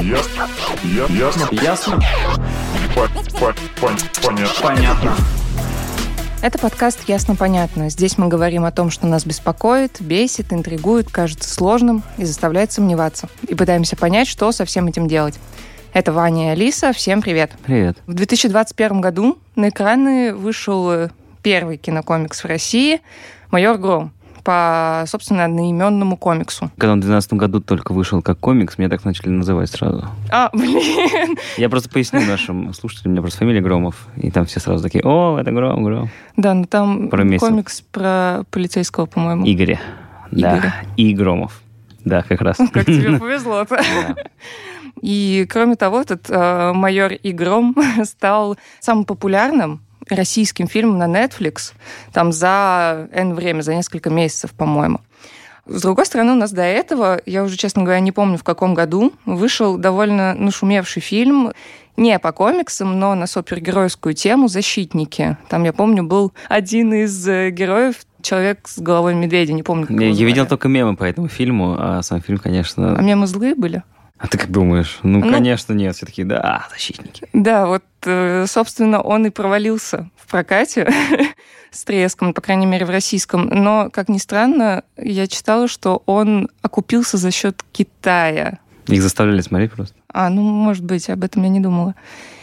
Ясно. Я- Ясно. Ясно? По- по- пон- Понятно. Понятно. Это подкаст «Ясно-понятно». Здесь мы говорим о том, что нас беспокоит, бесит, интригует, кажется сложным и заставляет сомневаться. И пытаемся понять, что со всем этим делать. Это Ваня и Алиса. Всем привет. Привет. В 2021 году на экраны вышел первый кинокомикс в России «Майор Гром» по, собственно, одноименному комиксу. Когда он в 2012 году только вышел как комикс, меня так начали называть сразу. А, блин. Я просто поясню нашим слушателям, у меня просто фамилия Громов, и там все сразу такие, о, это Гром, Гром. Да, ну там Про комикс про полицейского, по-моему. Игоря. Игоря. Да, и Громов. Да, как раз. Как тебе повезло Да. И, кроме того, этот э, майор Игром стал самым популярным российским фильмом на Netflix там за N время, за несколько месяцев, по-моему. С другой стороны, у нас до этого, я уже, честно говоря, не помню, в каком году, вышел довольно нашумевший фильм не по комиксам, но на супергеройскую тему «Защитники». Там, я помню, был один из э, героев, человек с головой медведя, не помню, как Я, я видел только мемы по этому фильму, а сам фильм, А конечно... мемы злые были? А ты как думаешь? Ну, Ну- конечно, нет. Все такие, да, защитники. Да, вот, э, собственно, он и провалился в прокате с треском, по крайней мере, в российском. Но, как ни странно, я читала, что он окупился за счет Китая. Их заставляли смотреть просто. А, ну, может быть, об этом я не думала.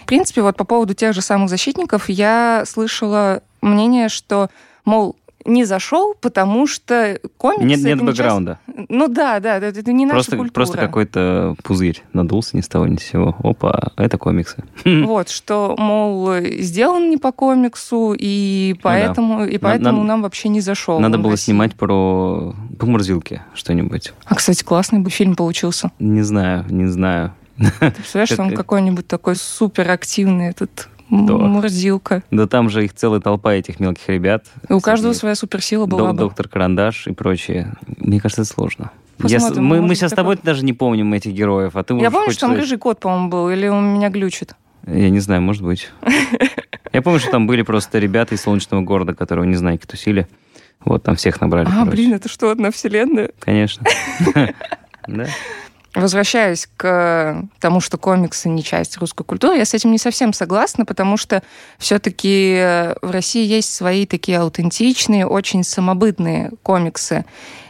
В принципе, вот по поводу тех же самых защитников я слышала мнение, что, мол, не зашел, потому что комиксы... Нет, нет бэкграунда. Ну да, да, это, это не наша Просто, культура. просто какой-то пузырь надулся ни с того ни с сего. Опа, это комиксы. Вот, что, мол, сделан не по комиксу, и поэтому, и поэтому надо- нам вообще не зашел. Надо было России. снимать про по Мурзилке что-нибудь. А, кстати, классный бы фильм получился. Не знаю, не знаю. Ты представляешь, что он какой-нибудь такой суперактивный, этот М- Мурзилка. Да там же их целая толпа этих мелких ребят. И у каждого своя суперсила док- была бы. Доктор Карандаш и прочее. Мне кажется, это сложно. Я Посмотрим, мы, мы может, сейчас с тобой даже не помним этих героев, а ты Я помню, что там сказать- рыжий кот, по-моему, был, или он меня глючит. Я не знаю, может быть. Я помню, что там были просто ребята из Солнечного города, которые не знаю, тусили. Вот, там всех набрали. А, короче. блин, это что, одна вселенная? Конечно. Да. Возвращаясь к тому, что комиксы не часть русской культуры, я с этим не совсем согласна, потому что все-таки в России есть свои такие аутентичные, очень самобытные комиксы.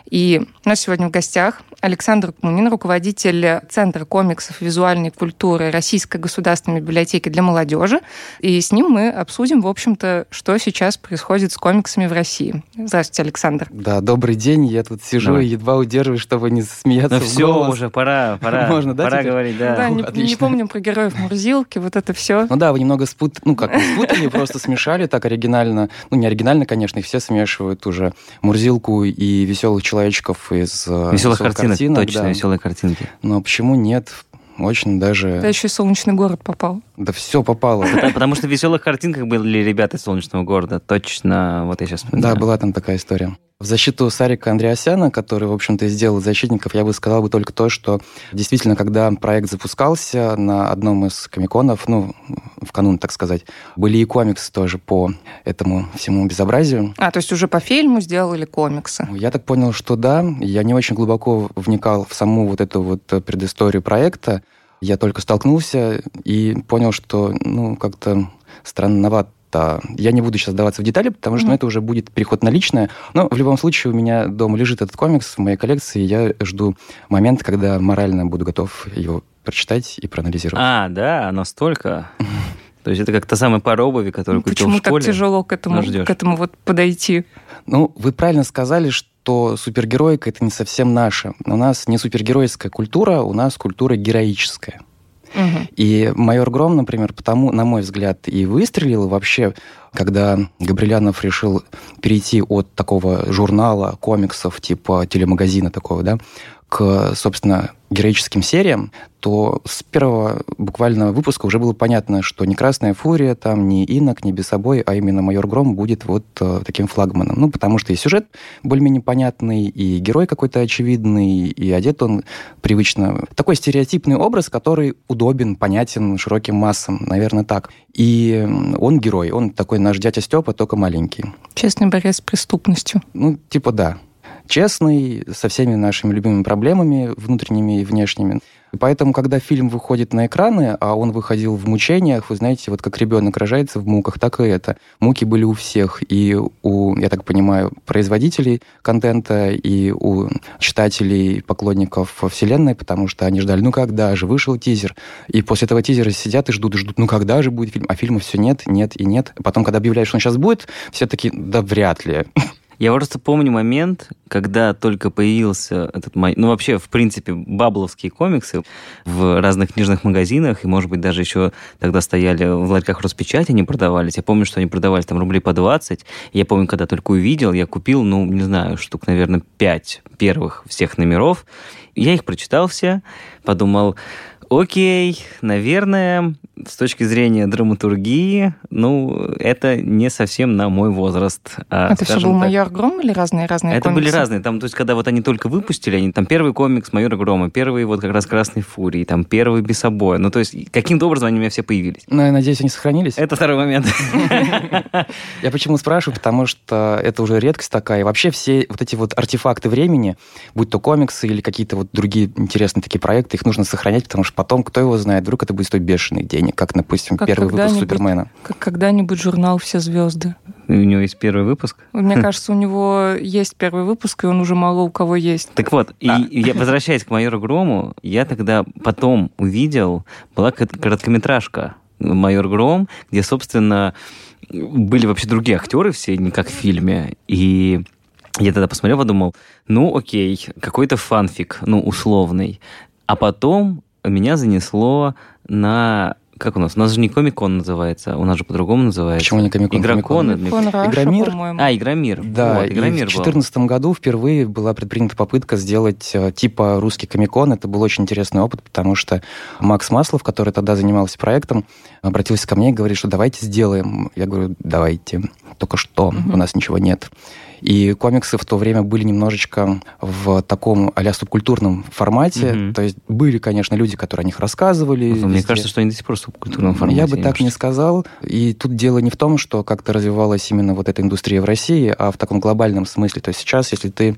И у нас сегодня в гостях Александр Кмунин, руководитель Центра комиксов и визуальной культуры Российской государственной библиотеки для молодежи. И с ним мы обсудим, в общем-то, что сейчас происходит с комиксами в России. Здравствуйте, Александр. Да, добрый день. Я тут сижу Давай. и едва удерживаюсь, чтобы не смеяться Ну в все, голос. уже пора, пора. Можно, да, Пора теперь? говорить, да. Да, не, не помним про героев Мурзилки, вот это все. Ну да, вы немного спут... ну как, спутали, просто смешали так оригинально. Ну не оригинально, конечно, их все смешивают уже. Мурзилку и веселых человечков из э, Веселых картинок, точно, да. веселые картинки. Но почему нет? Очень Да даже... еще и солнечный город попал. Да все попало. Да, Потому что в веселых картинках были ребята из Солнечного города. Точно, вот я сейчас Да, была там такая история. В защиту Сарика Андреасяна, который, в общем-то, и сделал «Защитников», я бы сказал бы только то, что действительно, когда проект запускался на одном из комиконов, ну, в канун, так сказать, были и комиксы тоже по этому всему безобразию. А, то есть уже по фильму сделали комиксы. Я так понял, что да. Я не очень глубоко вникал в саму вот эту вот предысторию проекта. Я только столкнулся и понял, что, ну, как-то странновато. Я не буду сейчас даваться в детали, потому что ну, Мгм. это уже будет переход на личное. Но в любом случае у меня дома лежит этот комикс в моей коллекции, и я жду момента, когда морально буду готов его прочитать и проанализировать. А, да, настолько. То есть это как та самая пара обуви, которую купил Почему в школе. так тяжело к этому, ждешь. к этому вот подойти? Ну, вы правильно сказали, что супергероика это не совсем наше. У нас не супергеройская культура, у нас культура героическая. Мгм. И майор Гром, например, потому, на мой взгляд, и выстрелил вообще, когда Габрилянов решил перейти от такого журнала, комиксов, типа телемагазина такого, да, к, собственно, героическим сериям, то с первого буквально выпуска уже было понятно, что не Красная Фурия, там, не Инок, не Бесобой, а именно Майор Гром будет вот э, таким флагманом. Ну, потому что и сюжет более-менее понятный, и герой какой-то очевидный, и одет он привычно. Такой стереотипный образ, который удобен, понятен широким массам, наверное, так. И он герой, он такой наш дядя Степа, только маленький. Честный борец с преступностью. Ну, типа да. Честный, со всеми нашими любимыми проблемами внутренними и внешними. Поэтому, когда фильм выходит на экраны, а он выходил в мучениях, вы знаете, вот как ребенок рожается в муках, так и это. Муки были у всех. И у, я так понимаю, производителей контента, и у читателей, поклонников вселенной, потому что они ждали, ну когда же, вышел тизер. И после этого тизера сидят и ждут, и ждут, ну когда же будет фильм? А фильма все нет, нет и нет. Потом, когда объявляют, что он сейчас будет, все таки да вряд ли. Я просто помню момент, когда только появился этот... Ну, вообще, в принципе, бабловские комиксы в разных книжных магазинах, и, может быть, даже еще тогда стояли в ларьках распечати, они продавались. Я помню, что они продавались там рублей по 20. Я помню, когда только увидел, я купил, ну, не знаю, штук, наверное, 5 первых всех номеров. Я их прочитал все, подумал, Окей, наверное, с точки зрения драматургии, ну, это не совсем на мой возраст. А, это все был так, «Майор Гром» или разные-разные Это комиксы? были разные. Там, то есть, когда вот они только выпустили, они там первый комикс «Майора Грома», первый вот как раз «Красной фурии», там первый «Бесобоя». Ну, то есть, каким-то образом они у меня все появились. Ну, я надеюсь, они сохранились. Это второй момент. Я почему спрашиваю? Потому что это уже редкость такая. И вообще все вот эти вот артефакты времени, будь то комиксы или какие-то вот другие интересные такие проекты, их нужно сохранять, потому что потом, кто его знает, вдруг это будет стоить бешеных денег, как, допустим, как первый выпуск Супермена. Как когда-нибудь журнал «Все звезды». У него есть первый выпуск? Мне кажется, у него есть первый выпуск, и он уже мало у кого есть. Так вот, и я, возвращаясь к майору Грому, я тогда потом увидел, была короткометражка «Майор Гром», где, собственно, были вообще другие актеры все, не как в фильме. И я тогда посмотрел, подумал, ну окей, какой-то фанфик, ну условный. А потом меня занесло на как у нас? У нас же не Комикон называется, у нас же по-другому называется. Почему не Комикон? Игрокон. Игромир? А, Игромир. Да, вот, Игромир и в 2014 году впервые была предпринята попытка сделать э, типа русский Комикон. Это был очень интересный опыт, потому что Макс Маслов, который тогда занимался проектом, обратился ко мне и говорит, что давайте сделаем. Я говорю, давайте. Только что, угу. у нас ничего нет. И комиксы в то время были немножечко в таком а субкультурном формате. Mm-hmm. То есть были, конечно, люди, которые о них рассказывали. Ну, мне кажется, что они до сих пор в субкультурном формате. Я бы так не сказал. И тут дело не в том, что как-то развивалась именно вот эта индустрия в России, а в таком глобальном смысле. То есть сейчас, если ты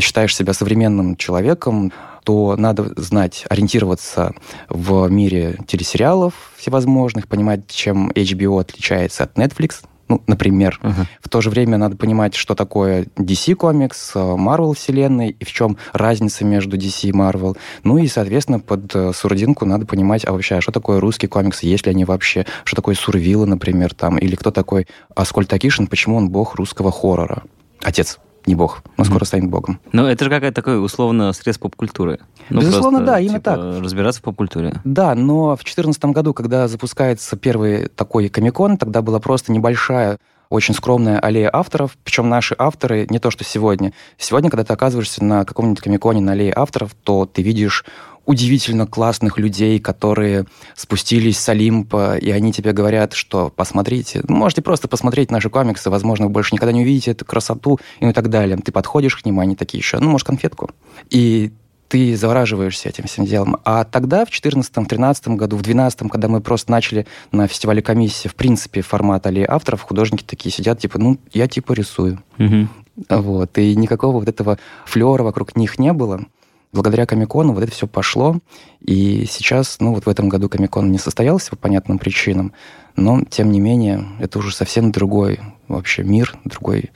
считаешь себя современным человеком, то надо знать, ориентироваться в мире телесериалов всевозможных, понимать, чем HBO отличается от Netflix, ну, например. Uh-huh. В то же время надо понимать, что такое DC комикс, Marvel вселенной, и в чем разница между DC и Marvel. Ну и, соответственно, под э, сурдинку надо понимать, а вообще, а что такое русский комикс, есть ли они вообще, что такое Сурвилла, например, там, или кто такой Аскольд Акишин, почему он бог русского хоррора. Отец не бог, но скоро mm-hmm. станет богом. Ну, это же какая-то такой, условно, средств поп-культуры. Ну, Безусловно, просто, да, именно типа, так. Разбираться в поп-культуре. Да, но в 2014 году, когда запускается первый такой комикон, тогда была просто небольшая очень скромная аллея авторов, причем наши авторы не то, что сегодня. Сегодня, когда ты оказываешься на каком-нибудь комиконе на аллее авторов, то ты видишь удивительно классных людей, которые спустились с Олимпа, и они тебе говорят, что посмотрите, можете просто посмотреть наши комиксы, возможно, вы больше никогда не увидите эту красоту и так далее. Ты подходишь к ним, они такие еще, ну, может, конфетку. И ты завораживаешься этим всем делом. А тогда, в 2014-2013 году, в 2012, когда мы просто начали на фестивале комиссии, в принципе, формат аллеи авторов, художники такие сидят, типа, ну, я типа рисую. Угу. Вот. И никакого вот этого флера вокруг них не было благодаря Комикону вот это все пошло. И сейчас, ну вот в этом году Комикон не состоялся по понятным причинам, но тем не менее это уже совсем другой вообще мир, другой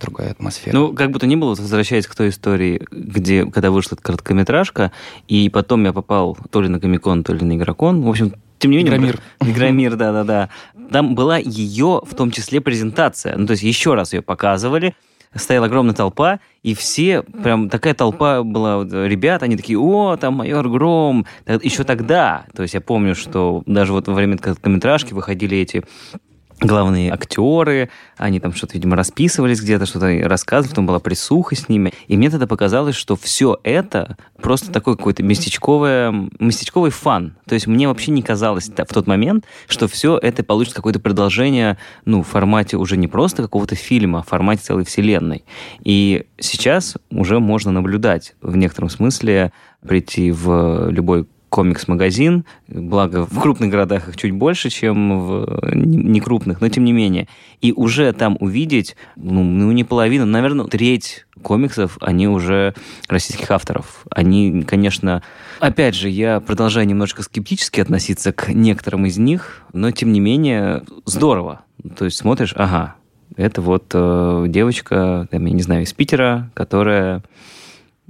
другая атмосфера. Ну, как бы то ни было, возвращаясь к той истории, где, когда вышла эта короткометражка, и потом я попал то ли на Комикон, то ли на Игрокон, в общем, тем не менее... Игромир. Игромир, да-да-да. Там была ее, в том числе, презентация. Ну, то есть еще раз ее показывали, стояла огромная толпа, и все, прям такая толпа была, вот, ребят, они такие, о, там майор Гром. Еще тогда, то есть я помню, что даже вот во время короткометражки выходили эти главные актеры, они там что-то, видимо, расписывались где-то, что-то рассказывали, потом была присуха с ними. И мне тогда показалось, что все это просто такой какой-то местечковый, местечковый фан. То есть мне вообще не казалось в тот момент, что все это получит какое-то продолжение, ну, в формате уже не просто какого-то фильма, а в формате целой вселенной. И сейчас уже можно наблюдать в некотором смысле, прийти в любой комикс-магазин, благо в крупных городах их чуть больше, чем в некрупных, но тем не менее. И уже там увидеть, ну, ну не половину, наверное, треть комиксов, они уже российских авторов. Они, конечно, опять же, я продолжаю немножко скептически относиться к некоторым из них, но тем не менее здорово. То есть смотришь, ага, это вот э, девочка, там, я не знаю, из Питера, которая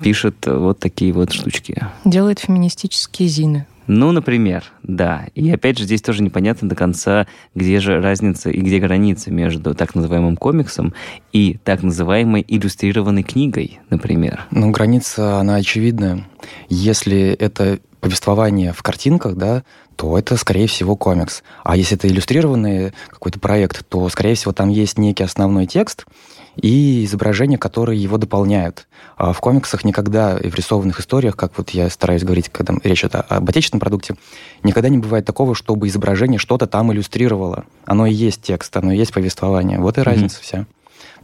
пишет вот такие вот штучки. Делает феминистические зины. Ну, например, да. И опять же, здесь тоже непонятно до конца, где же разница и где граница между так называемым комиксом и так называемой иллюстрированной книгой, например. Ну, граница, она очевидная. Если это повествование в картинках, да, то это, скорее всего, комикс. А если это иллюстрированный какой-то проект, то, скорее всего, там есть некий основной текст, и изображения, которые его дополняют. А в комиксах никогда и в рисованных историях, как вот я стараюсь говорить, когда речь идет об отечественном продукте, никогда не бывает такого, чтобы изображение что-то там иллюстрировало. Оно и есть текст, оно и есть повествование. Вот и mm-hmm. разница вся.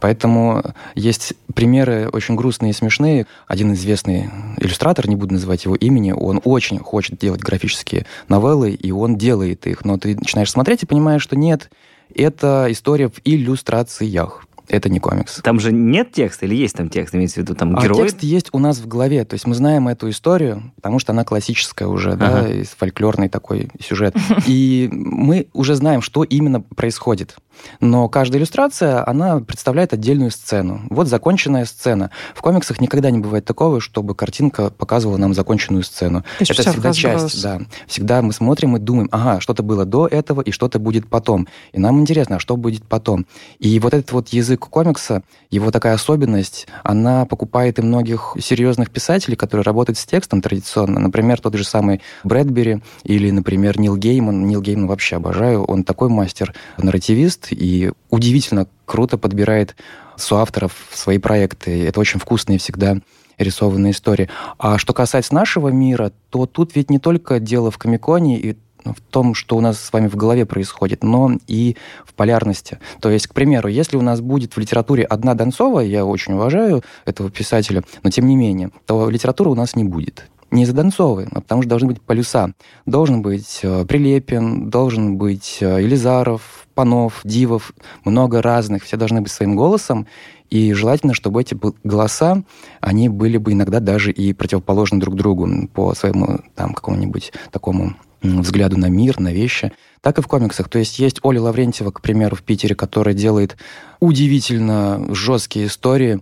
Поэтому есть примеры очень грустные и смешные. Один известный иллюстратор, не буду называть его имени, он очень хочет делать графические новеллы, и он делает их. Но ты начинаешь смотреть и понимаешь, что нет, это история в иллюстрациях это не комикс. Там же нет текста или есть там текст, имеется в виду там а герой? текст есть у нас в голове, то есть мы знаем эту историю, потому что она классическая уже, ага. да, фольклорный такой сюжет. И мы уже знаем, что именно происходит. Но каждая иллюстрация, она представляет отдельную сцену. Вот законченная сцена. В комиксах никогда не бывает такого, чтобы картинка показывала нам законченную сцену. Это всегда часть, да. Всегда мы смотрим и думаем, ага, что-то было до этого и что-то будет потом. И нам интересно, а что будет потом. И вот этот вот язык комикса, его такая особенность, она покупает и многих серьезных писателей, которые работают с текстом традиционно. Например, тот же самый Брэдбери или, например, Нил Гейман. Нил Гейман вообще обожаю. Он такой мастер-нарративист и удивительно круто подбирает соавторов в свои проекты. Это очень вкусные всегда рисованные истории. А что касается нашего мира, то тут ведь не только дело в Комиконе и в том, что у нас с вами в голове происходит, но и в полярности. То есть, к примеру, если у нас будет в литературе одна Донцова, я очень уважаю этого писателя, но тем не менее, то литературы у нас не будет не из-за Донцовой, а потому что должны быть полюса. Должен быть э, Прилепин, должен быть э, Елизаров, Панов, Дивов, много разных, все должны быть своим голосом, и желательно, чтобы эти голоса, они были бы иногда даже и противоположны друг другу по своему там какому-нибудь такому взгляду на мир, на вещи, так и в комиксах. То есть есть Оля Лаврентьева, к примеру, в Питере, которая делает удивительно жесткие истории,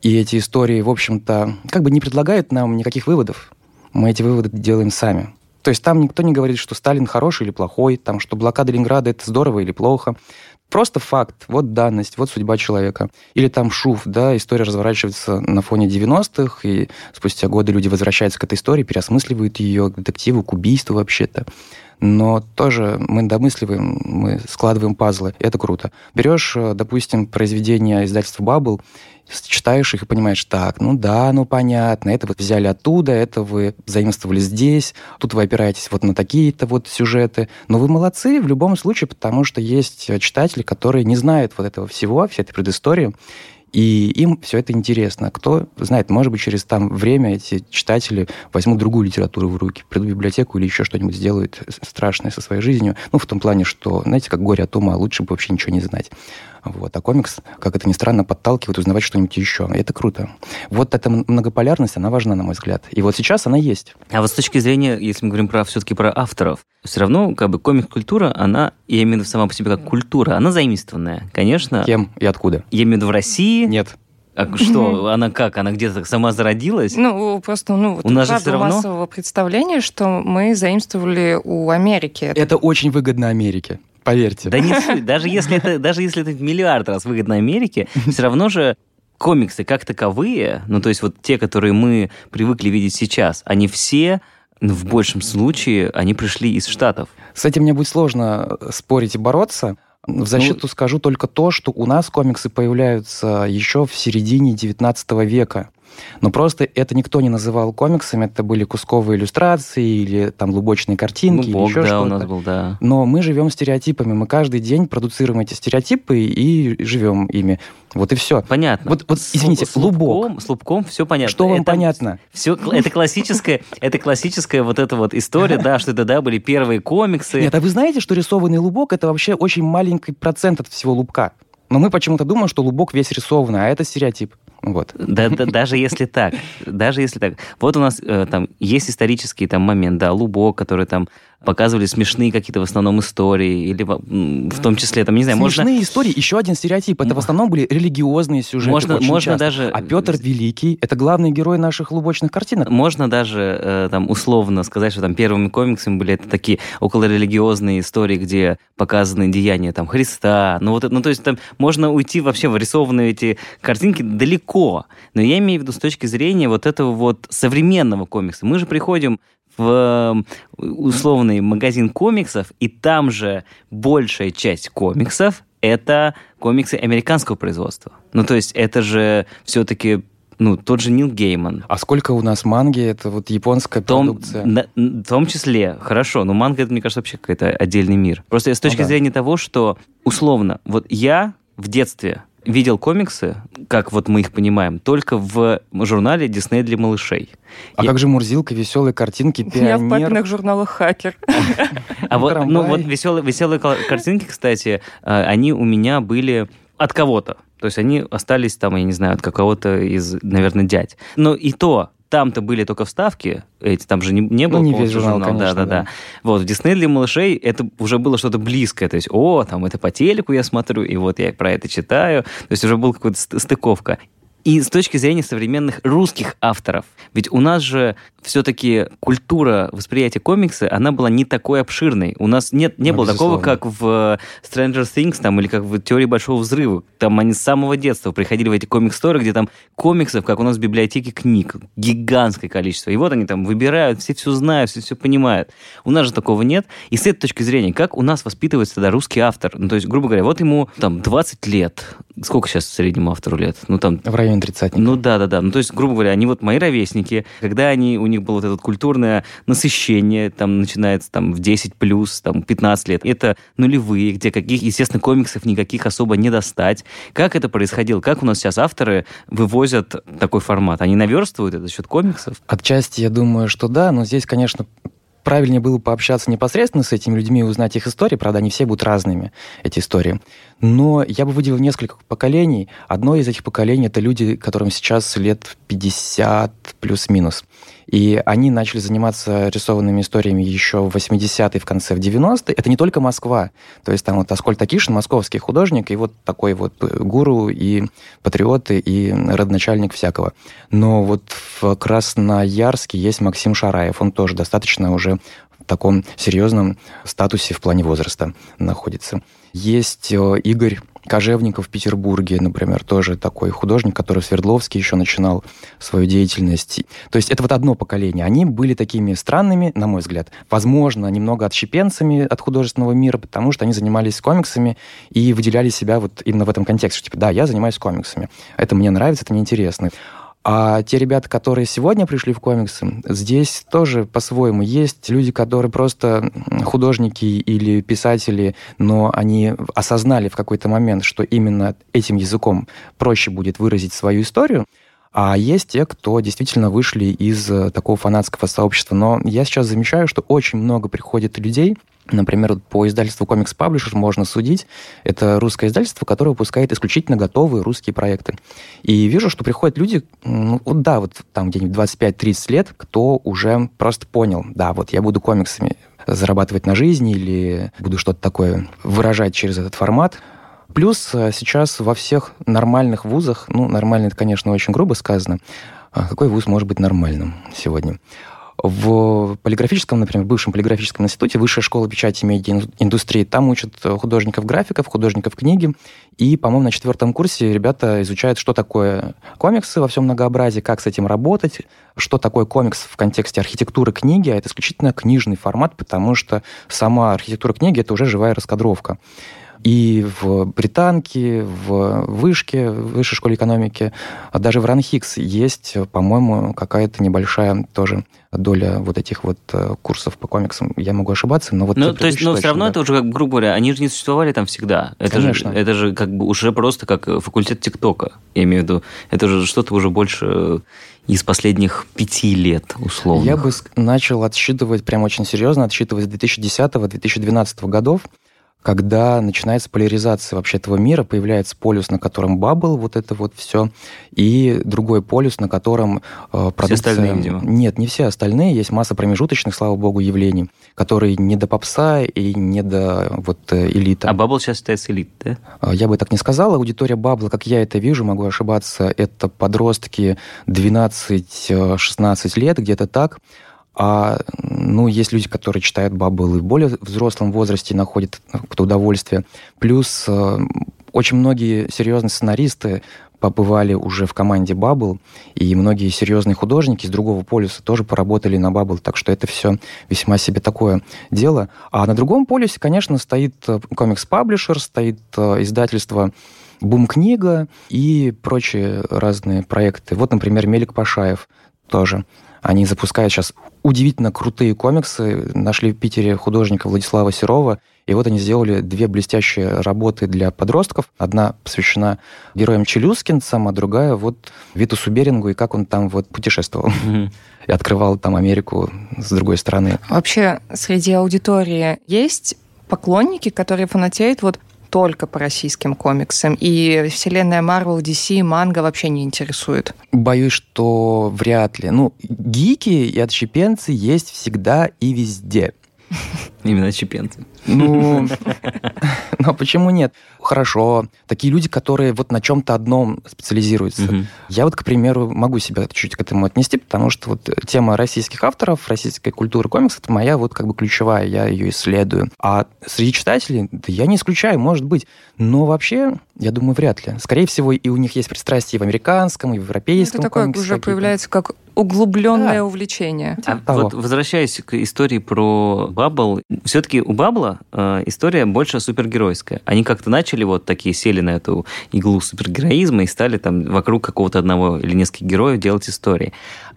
и эти истории, в общем-то, как бы не предлагают нам никаких выводов мы эти выводы делаем сами. То есть там никто не говорит, что Сталин хороший или плохой, там, что блокада Ленинграда это здорово или плохо. Просто факт, вот данность, вот судьба человека. Или там Шуф, да, история разворачивается на фоне 90-х, и спустя годы люди возвращаются к этой истории, переосмысливают ее к детективу, к убийству вообще-то. Но тоже мы домысливаем, мы складываем пазлы, и это круто. Берешь, допустим, произведение издательства «Бабл», читаешь их и понимаешь, так, ну да, ну понятно, это вы взяли оттуда, это вы заимствовали здесь, тут вы опираетесь вот на такие-то вот сюжеты. Но вы молодцы в любом случае, потому что есть читатели, которые не знают вот этого всего, всей этой предыстории, и им все это интересно. Кто знает, может быть, через там время эти читатели возьмут другую литературу в руки, придут в библиотеку или еще что-нибудь сделают страшное со своей жизнью. Ну, в том плане, что, знаете, как горе от ума, лучше бы вообще ничего не знать. Вот. А комикс, как это ни странно, подталкивает узнавать что-нибудь еще. И это круто. Вот эта многополярность, она важна, на мой взгляд. И вот сейчас она есть. А вот с точки зрения, если мы говорим про все-таки про авторов, все равно как бы комик-культура, она, я имею в виду сама по себе как культура, она заимствованная, конечно. Кем и откуда? Я имею в виду в России. Нет. А что, она как? Она где-то сама зародилась? Ну, просто, ну, вот у нас же все равно... массового представления, что мы заимствовали у Америки. Это очень выгодно Америке поверьте. Да не даже если это, даже если это миллиард раз выгодно Америке, все равно же комиксы как таковые, ну то есть вот те, которые мы привыкли видеть сейчас, они все в большем случае они пришли из Штатов. С этим мне будет сложно спорить и бороться. В защиту ну, скажу только то, что у нас комиксы появляются еще в середине XIX века. Но просто это никто не называл комиксами, это были кусковые иллюстрации или там лубочные картинки. Ну, Бог, или еще да, что-то. у нас был, да. Но мы живем стереотипами, мы каждый день продуцируем эти стереотипы и живем ими. Вот и все. Понятно. Вот- вот, извините, с лубком, лубок. С лубком все понятно. Что вам Это- понятно? Все, это классическая, это классическая вот эта вот история, да, что это, да, были первые комиксы. Нет, а вы знаете, что рисованный лубок это вообще очень маленький процент от всего лубка? Но мы почему-то думаем, что лубок весь рисованный, а это стереотип. Вот. Да, да, даже если так, даже если так. Вот у нас э, там есть исторический там момент, да, Лубок, который там показывали смешные какие-то в основном истории, или в том числе, там, не знаю, можно... Смешные истории, еще один стереотип. Это в основном были религиозные сюжеты. Можно- можно часто. даже- А Петр Великий это главный герой наших лубочных картинок. Можно даже э, там условно сказать, что там первыми комиксами были это такие околорелигиозные истории, где показаны деяния там Христа. Ну вот, ну то есть там можно уйти вообще в рисованные эти картинки далеко. Но я имею в виду с точки зрения вот этого вот современного комикса. Мы же приходим в э, условный магазин комиксов, и там же большая часть комиксов это комиксы американского производства. Ну то есть это же все-таки ну, тот же Нил Гейман, А сколько у нас манги, это вот японская том, продукция. на- в том числе, хорошо, но манга, это, мне кажется, вообще какой-то отдельный мир. Просто с точки Ну да. зрения того, что, условно, вот я в детстве видел комиксы, как вот мы их понимаем, только в журнале Дисней для малышей. А Я- как же Мурзилка, веселые картинки, Я в пионер. папиных журналах хакер. А вот, ну, вот веселые, веселые картинки, кстати, э, они у меня были от кого-то. То есть они остались там, я не знаю, от какого-то из, наверное, дядь. Но и то, там-то были только вставки, эти, там же не, не было Ну, не весь журнал, журнала. конечно, да, да, да. да. Вот, в Дисней для малышей это уже было что-то близкое. То есть, о, там это по телеку я смотрю, и вот я про это читаю. То есть уже была какая-то ст- стыковка. И с точки зрения современных русских авторов, ведь у нас же все-таки культура восприятия комикса, она была не такой обширной. У нас нет, не Ну, было такого, как в Stranger Things там, или как в Теории Большого Взрыва. Там они с самого детства приходили в эти комикс-сторы, где там комиксов, как у нас в библиотеке книг, гигантское количество. И вот они там выбирают, все все знают, все все понимают. У нас же такого нет. И с этой точки зрения, как у нас воспитывается тогда русский автор? Ну, то есть, грубо говоря, вот ему там 20 лет. Сколько сейчас среднему автору лет? Ну, там В районе тридцатника. ну да, да, да. Ну то есть, грубо говоря, они вот мои ровесники, когда они, у них было вот это культурное насыщение, там начинается там в 10 плюс, там 15 лет. Это нулевые, где каких, естественно, комиксов никаких особо не достать. Как это происходило? Как у нас сейчас авторы вывозят такой формат? Они наверстывают это за счет комиксов? Отчасти я думаю, что да, но здесь, конечно, правильнее было пообщаться непосредственно с этими людьми и узнать их истории. Правда, они все будут разными, эти истории. Но я бы выделил несколько поколений. Одно из этих поколений – это люди, которым сейчас лет 50 плюс-минус. И они начали заниматься рисованными историями еще в 80-е, в конце, в 90-е. Это не только Москва. То есть там вот Аскольд Акишин, московский художник, и вот такой вот гуру, и патриоты, и родоначальник всякого. Но вот в Красноярске есть Максим Шараев. Он тоже достаточно уже таком серьезном статусе в плане возраста находится. Есть э, Игорь Кожевников в Петербурге, например, тоже такой художник, который в Свердловске еще начинал свою деятельность. То есть это вот одно поколение. Они были такими странными, на мой взгляд. Возможно, немного отщепенцами от художественного мира, потому что они занимались комиксами и выделяли себя вот именно в этом контексте. Типа, да, я занимаюсь комиксами. Это мне нравится, это мне интересно. А те ребята, которые сегодня пришли в комиксы, здесь тоже по-своему есть люди, которые просто художники или писатели, но они осознали в какой-то момент, что именно этим языком проще будет выразить свою историю. А есть те, кто действительно вышли из э, такого фанатского сообщества. Но я сейчас замечаю, что очень много приходит людей, Например, по издательству Comics Publisher можно судить. Это русское издательство, которое выпускает исключительно готовые русские проекты. И вижу, что приходят люди, ну, вот да, вот там где-нибудь 25-30 лет, кто уже просто понял, да, вот я буду комиксами зарабатывать на жизнь или буду что-то такое выражать через этот формат. Плюс э, сейчас во всех нормальных вузах, ну, нормально это, конечно, очень грубо сказано, а какой вуз может быть нормальным сегодня? В полиграфическом, например, бывшем полиграфическом институте Высшая школа печати и медиаиндустрии, там учат художников-графиков, художников книги. И, по-моему, на четвертом курсе ребята изучают, что такое комиксы во всем многообразии, как с этим работать, что такое комикс в контексте архитектуры книги, а это исключительно книжный формат, потому что сама архитектура книги — это уже живая раскадровка. И в Британке, в Вышке, в Высшей школе экономики, а даже в Ранхикс есть, по-моему, какая-то небольшая тоже доля вот этих вот э, курсов по комиксам. Я могу ошибаться, но вот... Ну, то есть, но все равно да. это уже, как, грубо говоря, они же не существовали там всегда. Это Конечно. Же, это же как бы уже просто как факультет ТикТока. Я имею в виду, это же что-то уже больше из последних пяти лет, условно. Я бы начал отсчитывать прям очень серьезно, отсчитывать с 2010-2012 годов, когда начинается поляризация вообще этого мира, появляется полюс, на котором Bubble, вот это вот все, и другой полюс, на котором э, продукция... Все остальные, видимо. Нет, не все остальные, есть масса промежуточных, слава богу, явлений, которые не до попса и не до вот э, элита. А Bubble сейчас считается элит, да? Э, я бы так не сказал. Аудитория Bubble а, как я это вижу, могу ошибаться, это подростки 12-16 лет, где-то так, а, ну, есть люди, которые читают Баббл и в более взрослом возрасте находят какое-то удовольствие. Плюс э, очень многие серьезные сценаристы побывали уже в команде Bubble, и многие серьезные художники из другого полюса тоже поработали на Bubble, так что это все весьма себе такое дело. А на другом полюсе, конечно, стоит э, Publisher, стоит э, издательство Бум-книга и прочие разные проекты. Вот, например, Мелик Пашаев тоже. Они запускают сейчас удивительно крутые комиксы. Нашли в Питере художника Владислава Серова, и вот они сделали две блестящие работы для подростков. Одна посвящена героям Челюскинцам, а другая вот Витусу Берингу и как он там вот путешествовал. Mm-hmm. И открывал там Америку с другой стороны. Вообще, среди аудитории есть поклонники, которые фанатеют вот только по российским комиксам, и вселенная Marvel, DC, манга вообще не интересует? Боюсь, что вряд ли. Ну, гики и отщепенцы есть всегда и везде. Именно чепенцы. Ну, но почему нет? Хорошо. Такие люди, которые вот на чем-то одном специализируются. Угу. Я вот, к примеру, могу себя чуть к этому отнести, потому что вот тема российских авторов, российской культуры комикс, это моя вот как бы ключевая, я ее исследую. А среди читателей, да я не исключаю, может быть. Но вообще, я думаю, вряд ли. Скорее всего, и у них есть пристрастие в американском, и в европейском. Это такое уже появляется как углубленное да. увлечение. А вот возвращаясь к истории про Баббл, все-таки у Баббла э, история больше супергеройская. Они как-то начали вот такие, сели на эту иглу супергероизма и стали там вокруг какого-то одного или нескольких героев делать истории.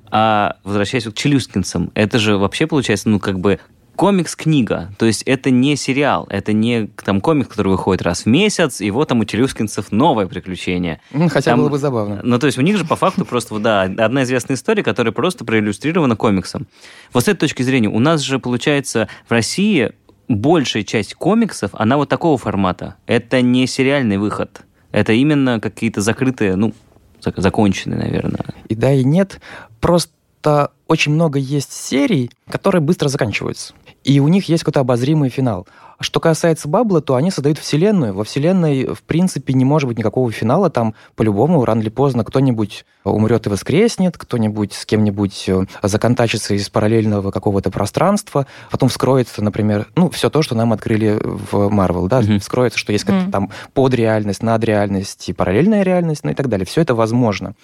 А возвращаясь к Челюскинцам, это же вообще получается, ну, как бы комикс-книга. То есть это не сериал, это не там комик, который выходит раз в месяц, и вот там у Челюскинцев новое приключение. Хотя там, было бы забавно. Ну, то есть у них же по факту просто, да, одна известная история, которая просто проиллюстрирована комиксом. Вот с этой точки зрения, у нас же, получается, в России большая часть комиксов, она вот такого формата. Это не сериальный выход. Это именно какие-то закрытые, ну, законченные, наверное. И да, и нет. Просто очень много есть серий, которые быстро заканчиваются и у них есть какой-то обозримый финал. Что касается Бабла, то они создают вселенную. Во вселенной, в принципе, не может быть никакого финала. Там по-любому, рано или поздно, кто-нибудь умрет и воскреснет, кто-нибудь с кем-нибудь э, законтачится из параллельного какого-то пространства, потом вскроется, например, ну, все то, что нам открыли в Марвел, да, mm-hmm. вскроется, что есть mm-hmm. там подреальность, надреальность и параллельная реальность, ну и так далее. Все это возможно.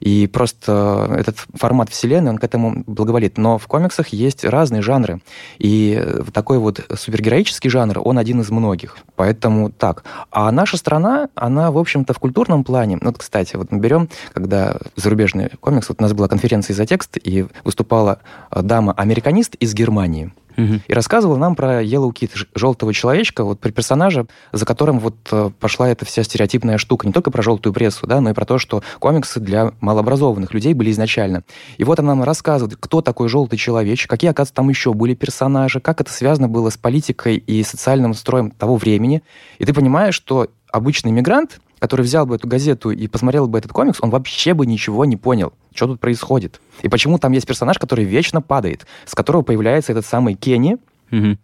И просто этот формат вселенной, он к этому благоволит. Но в комиксах есть разные жанры. И такой вот супергероический жанр, он один из многих. Поэтому так. А наша страна, она, в общем-то, в культурном плане... Ну, вот, кстати, вот мы берем, когда зарубежный комикс, вот у нас была конференция за текст, и выступала дама-американист из Германии и рассказывал нам про Yellow Kid, желтого человечка, вот про персонажа, за которым вот э, пошла эта вся стереотипная штука, не только про желтую прессу, да, но и про то, что комиксы для малообразованных людей были изначально. И вот она нам рассказывает, кто такой желтый человечек, какие, оказывается, там еще были персонажи, как это связано было с политикой и социальным строем того времени. И ты понимаешь, что обычный мигрант, который взял бы эту газету и посмотрел бы этот комикс, он вообще бы ничего не понял, что тут происходит. И почему там есть персонаж, который вечно падает, с которого появляется этот самый Кенни, mm-hmm.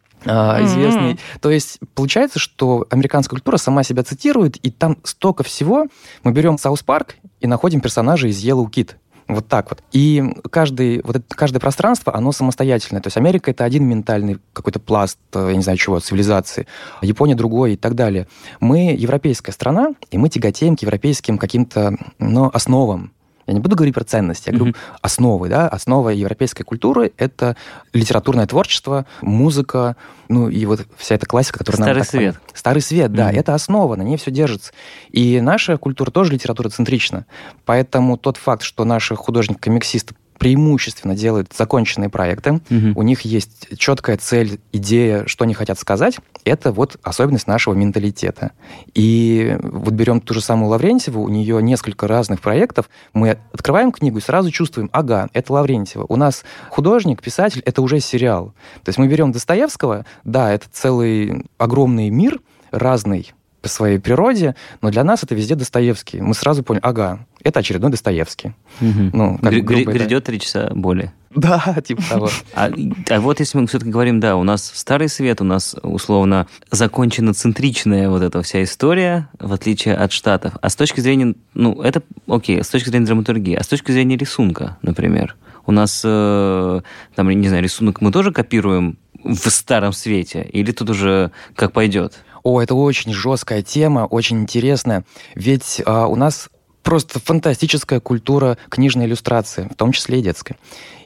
известный. Mm-hmm. То есть получается, что американская культура сама себя цитирует, и там столько всего. Мы берем South Park и находим персонажа из Yellow Kid. Вот так вот. И каждый, вот это, каждое пространство, оно самостоятельное. То есть Америка — это один ментальный какой-то пласт, э, я не знаю чего, цивилизации. Япония другой и так далее. Мы европейская страна, и мы тяготеем к европейским каким-то ну, основам. Я не буду говорить про ценности, я говорю основы, да, основа европейской культуры – это литературное творчество, музыка, ну и вот вся эта классика, которая Старый нам так свет. понятна. Старый свет, да, Мгм. это основа, на ней все держится. И наша культура тоже литературоцентрична. Поэтому тот факт, что наши художники-комиксисты преимущественно делают законченные проекты, Мгм. у них есть четкая цель, идея, что они хотят сказать, это вот особенность нашего менталитета. И вот берем ту же самую Лаврентьеву, у нее несколько разных проектов, мы открываем книгу и сразу чувствуем, ага, это Лаврентьева. У нас художник, писатель, это уже сериал. То есть мы берем Достоевского, да, это целый огромный мир, разный по своей природе, но для нас это везде Достоевский. Мы сразу поняли, ага, это очередной Достоевский. Мгм. Ну, как Гря- грубо Грядет три часа боли. Да, типа того. А, а вот если мы все-таки говорим, да, у нас старый свет, у нас условно закончена центричная вот эта вся история, в отличие от Штатов. А с точки зрения, ну, это окей, с точки зрения драматургии, а с точки зрения рисунка, например, у нас, э, там, не знаю, рисунок мы тоже копируем в старом свете, или тут уже как пойдет? О, это очень жесткая тема, очень интересная. Ведь а, у нас просто фантастическая культура книжной иллюстрации, в том числе и детской.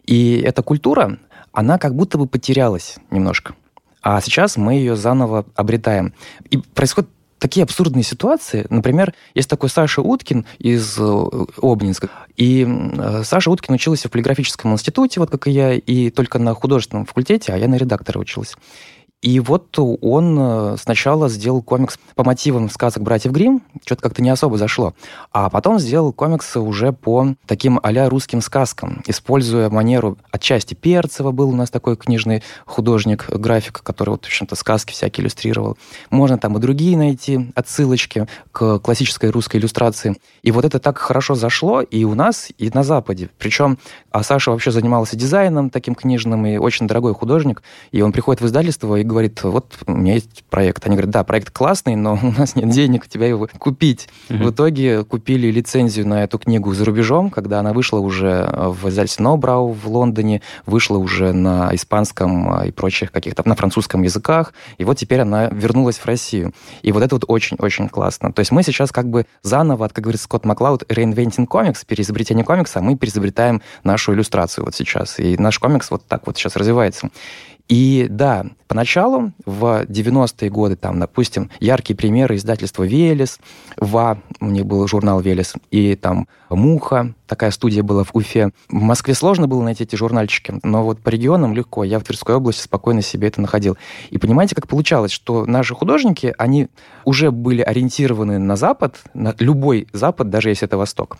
И эта культура, она как будто бы потерялась немножко. А сейчас мы ее заново обретаем. И происходят такие абсурдные ситуации. Например, есть такой Саша Уткин из э, Обнинска. И э, Саша Уткин учился в полиграфическом институте, вот как и я, и только на художественном факультете, а я на редактора училась. И вот он э, сначала сделал комикс по мотивам сказок братьев Гримм, что-то как-то не особо зашло. А потом сделал комиксы уже по таким а русским сказкам, используя манеру отчасти Перцева, был у нас такой книжный художник, график, который вот, в общем-то, сказки всякие иллюстрировал. Можно там и другие найти отсылочки к классической русской иллюстрации. И вот это так хорошо зашло и у нас, и на Западе. Причем а Саша вообще занимался дизайном таким книжным, и очень дорогой художник. И он приходит в издательство и говорит, вот у меня есть проект. Они говорят, да, проект классный, но у нас нет денег тебя его купить. Мгм. В итоге купили лицензию на эту книгу за рубежом, когда она вышла уже в издательстве Ноубрау в Лондоне, вышла уже на испанском и прочих каких-то, на французском языках, и вот теперь она вернулась в Россию. И вот это вот очень-очень классно. То есть мы сейчас как бы заново, как говорит Скотт Маклауд, reinventing comics, переизобретение комикса, мы переизобретаем нашу иллюстрацию вот сейчас. И наш комикс вот так вот сейчас развивается. И да, поначалу, в 90-е годы, там, допустим, яркие примеры издательства «Велес», «ВА», у них был журнал «Велес», и там «Муха», такая студия была в Уфе. В Москве сложно было найти эти журнальчики, но вот по регионам легко. Я в Тверской области спокойно себе это находил. И понимаете, как получалось, что наши художники, они уже были ориентированы на Запад, на любой Запад, даже если это Восток.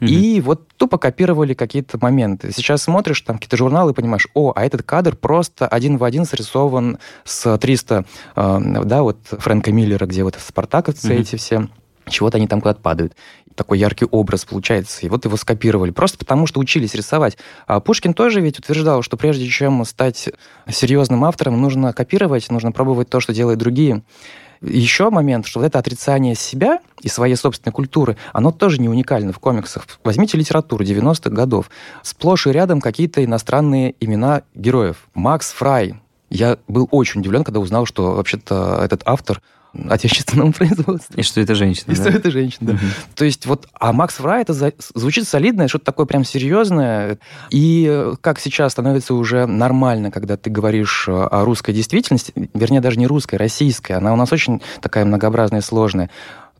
Мгм. И вот тупо копировали какие-то моменты. Сейчас смотришь там какие-то журналы и понимаешь, о, а этот кадр просто один в один срисован с 300, э, да, вот Фрэнка Миллера, где вот спартаковцы Мгм. эти все, чего-то они там куда-то падают. Такой яркий образ получается. И вот его скопировали. Просто потому, что учились рисовать. А Пушкин тоже ведь утверждал, что прежде чем стать серьезным автором, нужно копировать, нужно пробовать то, что делают другие. Еще момент, что вот это отрицание себя и своей собственной культуры, оно тоже не уникально в комиксах. Возьмите литературу 90-х годов. Сплошь и рядом какие-то иностранные имена героев. Макс Фрай. Я был очень удивлен, когда узнал, что вообще-то этот автор отечественного производства. И что это женщина, И да? что это женщина, да. Мгм. То есть вот, а Макс Фрай это за- звучит солидно, что-то такое прям серьезное. И э, как сейчас становится уже нормально, когда ты говоришь э, о русской действительности, вернее, даже не русской, российской, она у нас очень такая многообразная и сложная.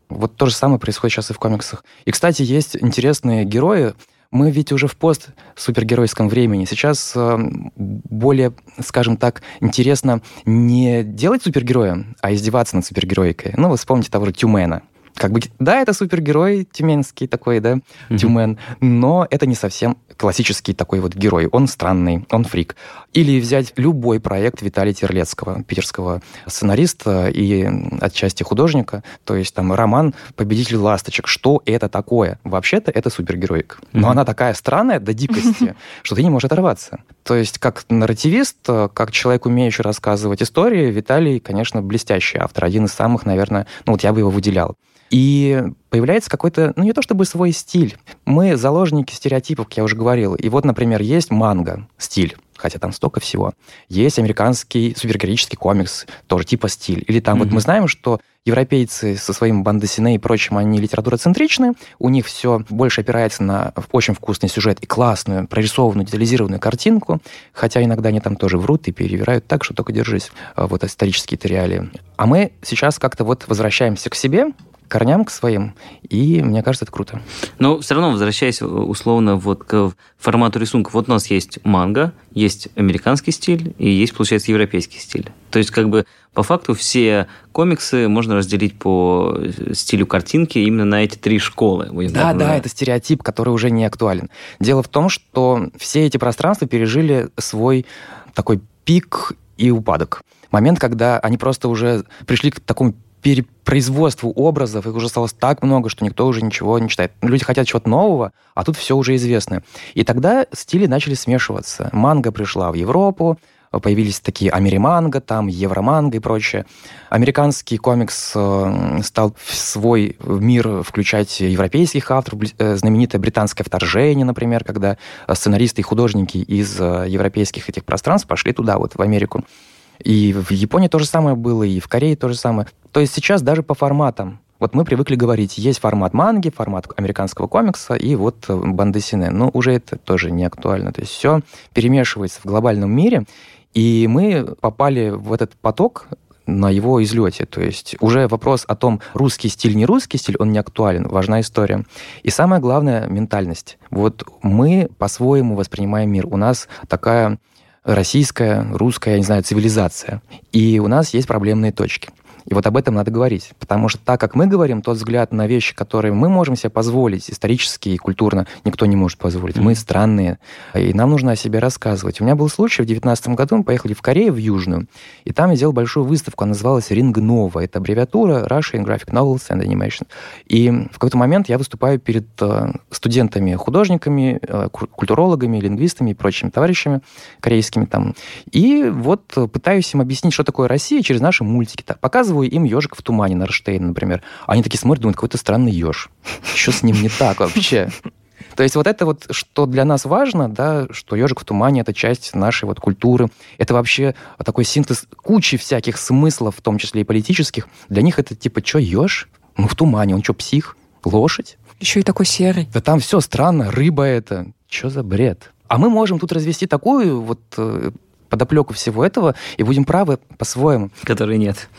Вот то же самое происходит сейчас и в комиксах. И, кстати, есть интересные герои, мы ведь уже в пост-супергеройском времени. Сейчас э, более, скажем так, интересно не делать супергероя, а издеваться над супергероикой. Ну, вы вспомните того же Тюмена. Как бы, да, это супергерой тюменский такой, да, Мгм. Тюмен, но это не совсем классический такой вот герой. Он странный, он фрик. Или взять любой проект Виталия Терлецкого, питерского сценариста и отчасти художника, то есть там роман «Победитель ласточек». Что это такое? Вообще-то это супергероик. Но Мгм. она такая странная до дикости, что ты не можешь оторваться. То есть как нарративист, как человек, умеющий рассказывать истории, Виталий, конечно, блестящий автор. Один из самых, наверное, ну вот я бы его выделял. И появляется какой-то, ну не то чтобы свой стиль. Мы заложники стереотипов, как я уже говорил. И вот, например, есть манга, стиль хотя там столько всего. Есть американский супергероический комикс, тоже типа стиль. Или там mm-hmm. вот мы знаем, что европейцы со своим бандесине и прочим, они литературоцентричны, у них все больше опирается на очень вкусный сюжет и классную, прорисованную, детализированную картинку, хотя иногда они там тоже врут и перевирают так, что только держись, а, вот исторические реалии. А мы сейчас как-то вот возвращаемся к себе, корням к своим, и мне кажется, это круто. Но все равно, возвращаясь э, условно вот к формату рисунка, вот у нас есть манга, есть американский стиль и есть, получается, европейский стиль. То есть, как бы, по факту все комиксы можно разделить по э, стилю картинки именно на эти три школы. Да, да, это стереотип, который уже не актуален. Дело в том, что все эти пространства пережили свой такой пик и упадок. Момент, когда они просто уже пришли к такому перепроизводству образов, их уже осталось так много, что никто уже ничего не читает. Люди хотят чего-то нового, а тут все уже известно. И тогда стили начали смешиваться. Манга пришла в Европу, появились такие америманго, там евроманго и прочее. Американский комикс э, стал в свой мир включать европейских авторов, э, знаменитое британское вторжение, например, когда сценаристы и художники из э, европейских этих пространств пошли туда, вот в Америку. И в Японии то же самое было, и в Корее то же самое. То есть сейчас даже по форматам вот мы привыкли говорить, есть формат манги, формат американского комикса и вот э, бандесине. Но уже это тоже не актуально. То есть все перемешивается в глобальном мире, и мы попали в этот поток на его излете. То есть уже вопрос о том, русский стиль, не русский стиль, он не актуален. Важна история. И самое главное — ментальность. Вот мы по-своему воспринимаем мир. У нас такая российская, русская, я не знаю, цивилизация. И у нас есть проблемные точки. И вот об этом надо говорить. Потому что так, как мы говорим, тот взгляд на вещи, которые мы можем себе позволить исторически и культурно, никто не может позволить. Мы странные, и нам нужно о себе рассказывать. У меня был случай, в 2019 году мы поехали в Корею, в Южную, и там я сделал большую выставку, она называлась Ring Nova. Это аббревиатура Russian Graphic Novels and Animation. И в какой-то момент я выступаю перед э, студентами, художниками, э, культурологами, лингвистами и прочими товарищами корейскими там. И вот пытаюсь им объяснить, что такое Россия через наши мультики. Показываю показываю им ежик в тумане на Раштейн, например. Они такие смотрят, думают, какой-то странный еж. Что с ним не так вообще? То есть вот это вот, что для нас важно, да, что ежик в тумане это часть нашей вот культуры. Это вообще такой синтез кучи всяких смыслов, в том числе и политических. Для них это типа, что еж? Ну, в тумане, он что, псих? Лошадь? Еще и такой серый. Да там все странно, рыба это. Что за бред? А мы можем тут развести такую вот э, подоплеку всего этого и будем правы по-своему. Который нет.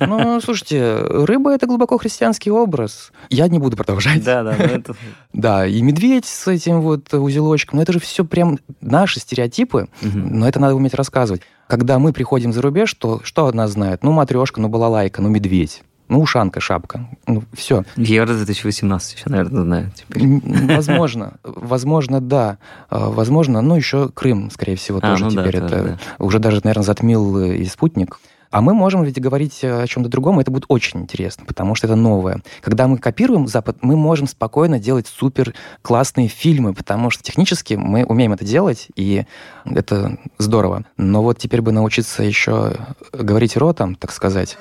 Ну, слушайте, рыба — это глубоко христианский образ. Я не буду продолжать. Да, да. Это... Да, и медведь с этим вот узелочком. Но это же все прям наши стереотипы, угу. но это надо уметь рассказывать. Когда мы приходим за рубеж, то что от нас знают? Ну, матрешка, ну, балалайка, ну, медведь. Ну, ушанка, шапка. Ну, все. Евро 2018 еще, наверное, знаю теперь. Возможно. Возможно, да. А, возможно, ну, еще Крым, скорее всего, а, тоже ну теперь. Да, это да. уже даже, наверное, затмил и спутник. А мы можем ведь говорить о чем-то другом, и это будет очень интересно, потому что это новое. Когда мы копируем Запад, мы можем спокойно делать супер классные фильмы, потому что технически мы умеем это делать, и это здорово. Но вот теперь бы научиться еще говорить ротом, так сказать.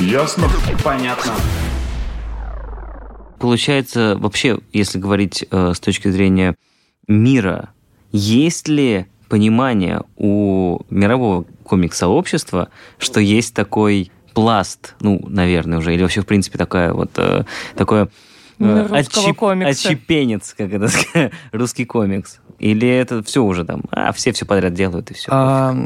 Ясно? Понятно. Получается, вообще, если говорить э, с точки зрения мира, есть ли понимание у мирового комик-сообщества, что есть такой пласт, ну, наверное, уже, или вообще, в принципе, такая вот, э, такое э, отчеп, отчепенец, как это сказать, русский комикс? Или это все уже там, а все все подряд делают и все? А,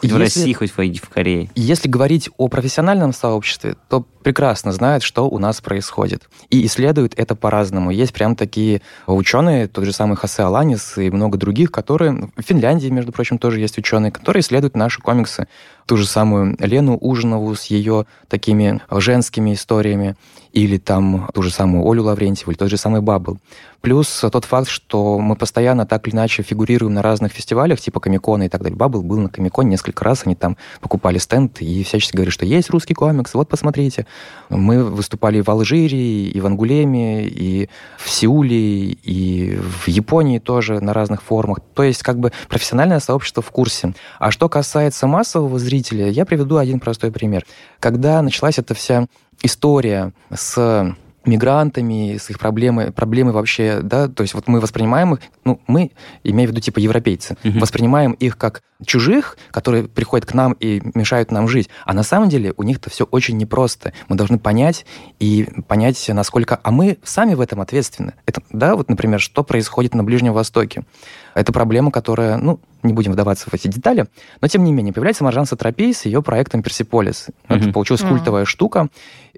Хоть если, в России, хоть в, в Корее. Если говорить о профессиональном сообществе, то прекрасно знают, что у нас происходит. И исследуют это по-разному. Есть прям такие ученые, тот же самый Хосе Аланис и много других, которые... В Финляндии, между прочим, тоже есть ученые, которые исследуют наши комиксы. Ту же самую Лену Ужинову с ее такими женскими историями, или там ту же самую Олю Лаврентьеву, или тот же самый Бабл. Плюс тот факт, что мы постоянно так или иначе фигурируем на разных фестивалях, типа Комикона и так далее. Бабл был на Комиконе несколько несколько раз они там покупали стенд и всячески говорили, что есть русский комикс, вот посмотрите. Мы выступали в Алжире, и в Ангулеме, и в Сеуле, и в Японии тоже на разных форумах. То есть как бы профессиональное сообщество в курсе. А что касается массового зрителя, я приведу один простой пример. Когда началась эта вся история с мигрантами, с их проблемой, проблемы вообще, да, то есть вот мы воспринимаем их, ну, мы, имею в виду типа европейцы, Мгм. воспринимаем их как чужих, которые приходят к нам и мешают нам жить, а на самом деле у них-то все очень непросто. Мы должны понять и понять, насколько, а мы сами в этом ответственны. Это, да, вот, например, что происходит на Ближнем Востоке. Это проблема, которая, ну, не будем вдаваться в эти детали, но тем не менее, появляется Маржан Сатрапей с ее проектом «Персиполис». Это Мгм. получилась Мгм. культовая штука.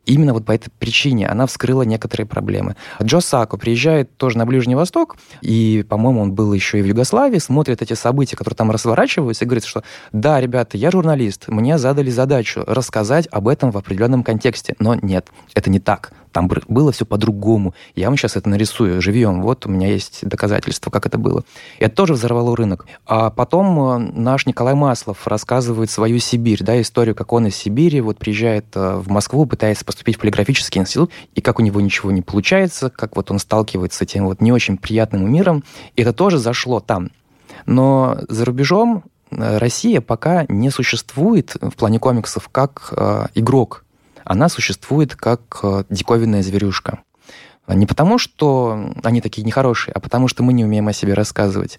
Именно вот по этой причине она вскрыла некоторые проблемы. Джо Сако приезжает тоже на Ближний Восток, и, по-моему, он был еще и в Югославии, смотрит эти события, которые там разворачиваются, и говорит, что да, ребята, я журналист, мне задали задачу рассказать об этом в определенном контексте. Но нет, это не так. Там было все по-другому. Я вам сейчас это нарисую живьем. Вот у меня есть доказательства, как это было. Это тоже взорвало рынок. А потом э, наш Николай Маслов рассказывает свою Сибирь, да, историю, как он из Сибири вот приезжает э, в Москву, пытается поступить в полиграфический институт, и как у него ничего не получается, как вот он сталкивается с этим вот не очень приятным миром. И это тоже зашло там. Но за рубежом Россия пока не существует в плане комиксов как э, игрок. Она существует как э, диковинная зверюшка. Не потому, что они такие нехорошие, а потому, что мы не умеем о себе рассказывать.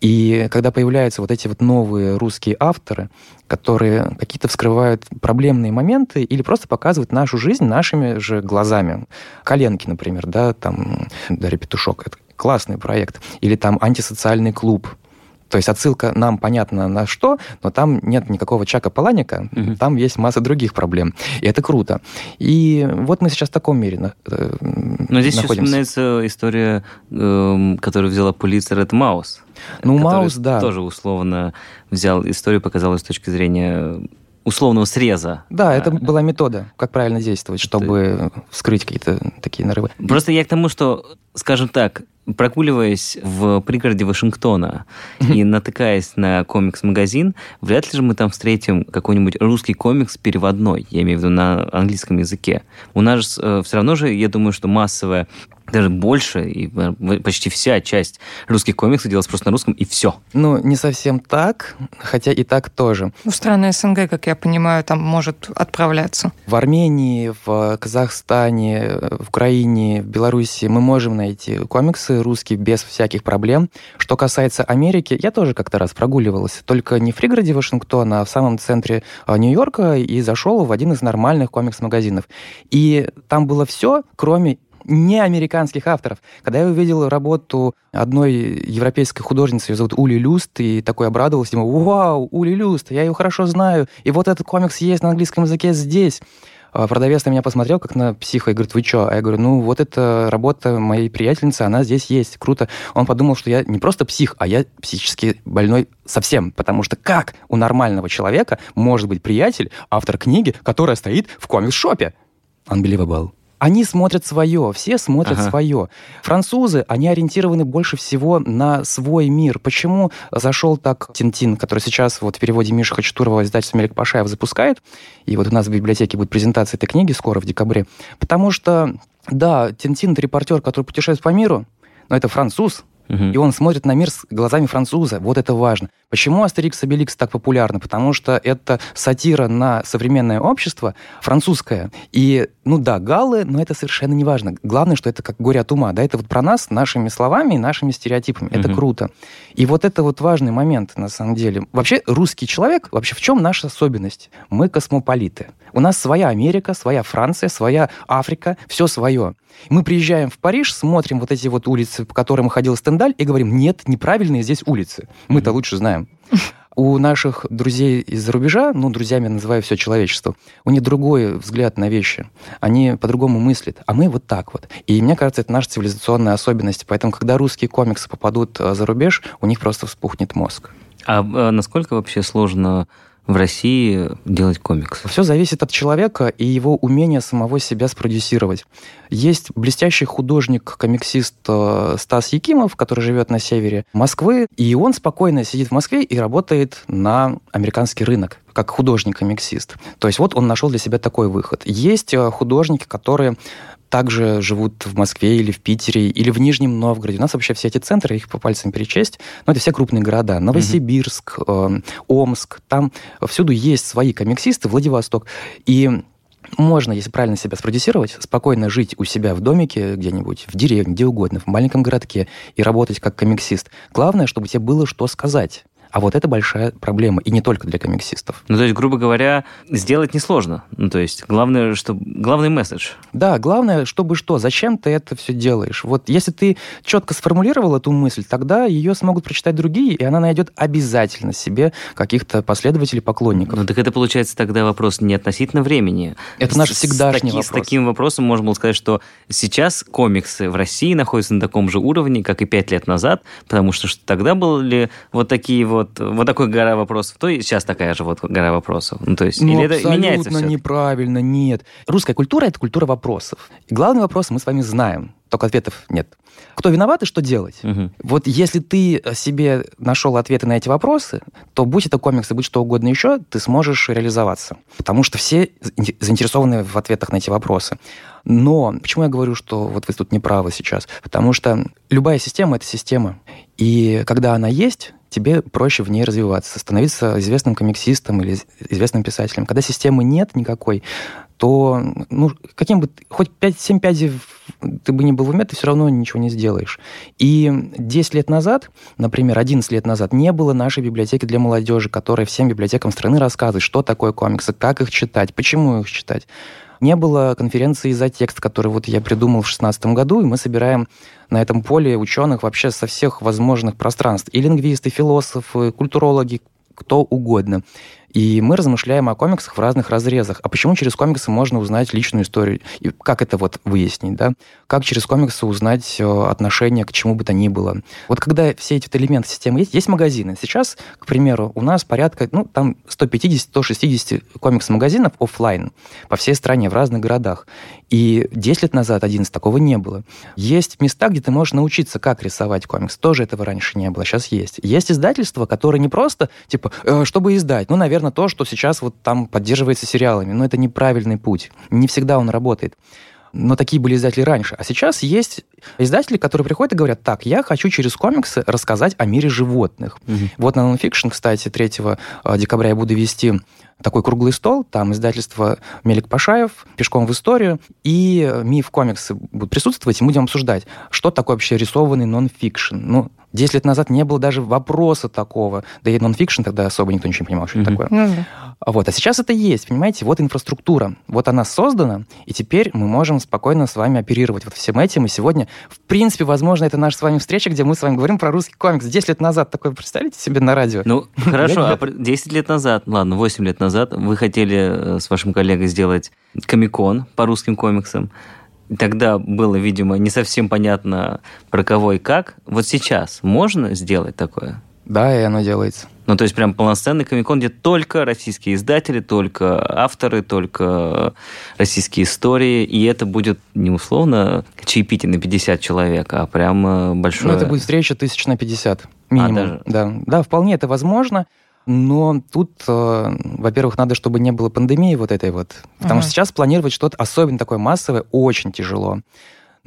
И когда появляются вот эти вот новые русские авторы, которые какие-то вскрывают проблемные моменты или просто показывают нашу жизнь нашими же глазами. Коленки, например, да, там Дарья Петушок, это классный проект. Или там антисоциальный клуб. То есть отсылка нам понятно на что, но там нет никакого Чака Паланика, Мгм. там есть масса других проблем. И это круто. И вот мы сейчас в таком мире на- э, Но здесь еще находимся. вспоминается история, эм, которую взяла Пулитцер, это Маус. Ну, Маус, да. Тоже условно взял историю, показал с точки зрения условного среза. Да, это была метода, как правильно действовать, чтобы вскрыть какие-то такие нарывы. Просто я к тому, что, скажем так, прогуливаясь в пригороде Вашингтона и натыкаясь на комикс-магазин, вряд ли же мы там встретим какой-нибудь русский комикс переводной, я имею в виду на английском языке. У нас все равно же, я думаю, что массовая даже больше, и э, почти вся часть русских комиксов делалась просто на русском, и все. Ну, не совсем так, хотя и так тоже. В страны СНГ, как я понимаю, там может отправляться. В Армении, в Казахстане, в Украине, в Беларуси мы можем найти комиксы русские без всяких проблем. Что касается Америки, я тоже как-то раз прогуливался, только не в пригороде Вашингтона, а в самом центре а, Нью-Йорка и зашел в один из нормальных комикс-магазинов. И там было все, кроме не американских авторов. Когда я увидел работу одной европейской художницы, ее зовут Ули Люст, и такой обрадовался, ему, вау, Ули Люст, я ее хорошо знаю, и вот этот комикс есть на английском языке здесь. А Продавец на меня посмотрел, как на психа, и говорит, вы что? А я говорю, ну, вот это работа моей приятельницы, она здесь есть, круто. Он подумал, что я не просто псих, а я психически больной совсем, потому что как у нормального человека может быть приятель, автор книги, которая стоит в комикс-шопе? Unbelievable. Они смотрят свое, все смотрят Ага. свое. Французы, они ориентированы больше всего на свой мир. Почему зашел так Тинтин, который сейчас вот в переводе Миши Хачатурова издательство Мелик Пашаев запускает, и вот у нас в библиотеке будет презентация этой книги скоро, в декабре. Потому что, да, Тинтин — это репортер, который путешествует по миру, но это француз, Мгм. и он смотрит на мир с глазами француза. Вот это важно. Почему Астерикс и Обеликс так популярны? Потому что это сатира на современное общество французское. И, ну да, галлы, но это совершенно не важно. Главное, что это как горе от ума. Да, это вот про нас, нашими словами и нашими стереотипами. Это Мгм. круто. И вот это вот важный момент, на самом деле. Вообще, русский человек, вообще в чем наша особенность? Мы космополиты. У нас своя Америка, своя Франция, своя Африка, все свое. Мы приезжаем в Париж, смотрим вот эти вот улицы, по которым ходил Стендаль, и говорим, нет, неправильные здесь улицы. Мы-то лучше знаем. У наших друзей из-за рубежа, ну, друзьями называю все человечество, у них другой взгляд на вещи. Они по-другому мыслят, а мы вот так вот. И мне кажется, это наша цивилизационная особенность. Поэтому, когда русские комиксы попадут э, за рубеж, у них просто вспухнет мозг. А э, насколько вообще сложно в России делать комикс? Все зависит от человека и его умения самого себя спродюсировать. Есть блестящий художник-комиксист э, Стас Якимов, который живет на севере Москвы, и он спокойно сидит в Москве и работает на американский рынок как художник-комиксист. То есть вот он нашел для себя такой выход. Есть э, художники, которые также живут в Москве или в Питере, или в Нижнем Новгороде. У нас вообще все эти центры, их по пальцам перечесть, но это все крупные города. Новосибирск, э, Омск, там всюду есть свои комиксисты, Владивосток. И можно, если правильно себя спродюсировать, спокойно жить у себя в домике где-нибудь, в деревне, где угодно, в маленьком городке и работать как комиксист. Главное, чтобы тебе было что сказать. А вот это большая проблема, и не только для комиксистов. Ну, то есть, грубо говоря, сделать несложно. Ну, то есть, главное, что... главный месседж. Да, главное, чтобы что, зачем ты это все делаешь. Вот если ты четко сформулировал эту мысль, тогда ее смогут прочитать другие, и она найдет обязательно себе каких-то последователей, поклонников. Ну, так это получается тогда вопрос не относительно времени. Это наш всегдашний с, вопрос. С таким вопросом можно было сказать, что сейчас комиксы в России находятся на таком же уровне, как и пять лет назад, потому что, что тогда были вот такие вот вот, вот такой гора вопросов, то и сейчас такая же вот гора вопросов. Ну, то есть, ну, или это меняется все? неправильно, нет. Русская культура – это культура вопросов. И главный вопрос мы с вами знаем, только ответов нет. Кто виноват и что делать? Угу. Вот если ты себе нашел ответы на эти вопросы, то будь это комиксы, будь что угодно еще, ты сможешь реализоваться. Потому что все заинтересованы в ответах на эти вопросы. Но почему я говорю, что вот вы тут не правы сейчас? Потому что любая система – это система. И когда она есть, тебе проще в ней развиваться, становиться известным комиксистом или известным писателем. Когда системы нет никакой, то ну, каким бы хоть 5-7 пядей ты бы не был в уме, ты все равно ничего не сделаешь. И 10 лет назад, например, 11 лет назад, не было нашей библиотеки для молодежи, которая всем библиотекам страны рассказывает, что такое комиксы, как их читать, почему их читать. Не было конференции за текст, который вот я придумал в 2016 году, и мы собираем на этом поле ученых вообще со всех возможных пространств. И лингвисты, и философы, культурологи, кто угодно. И мы размышляем о комиксах в разных разрезах. А почему через комиксы можно узнать личную историю? И как это вот выяснить, да? Как через комиксы узнать э, отношение к чему бы то ни было? Вот когда все эти элементы системы есть, есть магазины. Сейчас, к примеру, у нас порядка, ну, там 150-160 комикс-магазинов офлайн по всей стране, в разных городах. И 10 лет назад, 11, такого не было. Есть места, где ты можешь научиться, как рисовать комикс. Тоже этого раньше не было, сейчас есть. Есть издательства, которые не просто, типа, э, чтобы издать, ну, наверное, наверное, то, что сейчас вот там поддерживается сериалами. Но это неправильный путь. Не всегда он работает. Но такие были издатели раньше. А сейчас есть издатели, которые приходят и говорят, так, я хочу через комиксы рассказать о мире животных. Угу. Вот на Nonfiction, кстати, 3 э, декабря я буду вести такой круглый стол, там издательство Мелик Пашаев, «Пешком в историю», и «Миф комиксы» будут присутствовать, и мы будем обсуждать, что такое вообще рисованный нон-фикшн. Ну, 10 лет назад не было даже вопроса такого. Да и нон-фикшн тогда особо никто ничего не понимал, что mm-hmm. это такое. Да. Вот. А сейчас это есть, понимаете? Вот инфраструктура. Вот она создана, и теперь мы можем спокойно с вами оперировать вот всем этим. И сегодня, в принципе, возможно, это наша с вами встреча, где мы с вами говорим про русский комикс. 10 лет назад такое, представляете себе, на радио? Ну, хорошо, а 10 лет назад, ладно, 8 лет назад вы хотели э, с вашим коллегой сделать комикон по русским комиксам. Тогда было, видимо, не совсем понятно, про кого и как. Вот сейчас можно сделать такое? Да, и оно делается. Ну, то есть прям полноценный комикон, где только российские издатели, только авторы, только российские истории, и это будет не условно чаепитие на 50 человек, а прям большое... Ну, это будет встреча тысяч на 50 минимум. А, даже... да. да, вполне это возможно. Но тут, э, во-первых, надо, чтобы не было пандемии вот этой вот. Потому ага. что сейчас планировать что-то особенно такое массовое очень тяжело.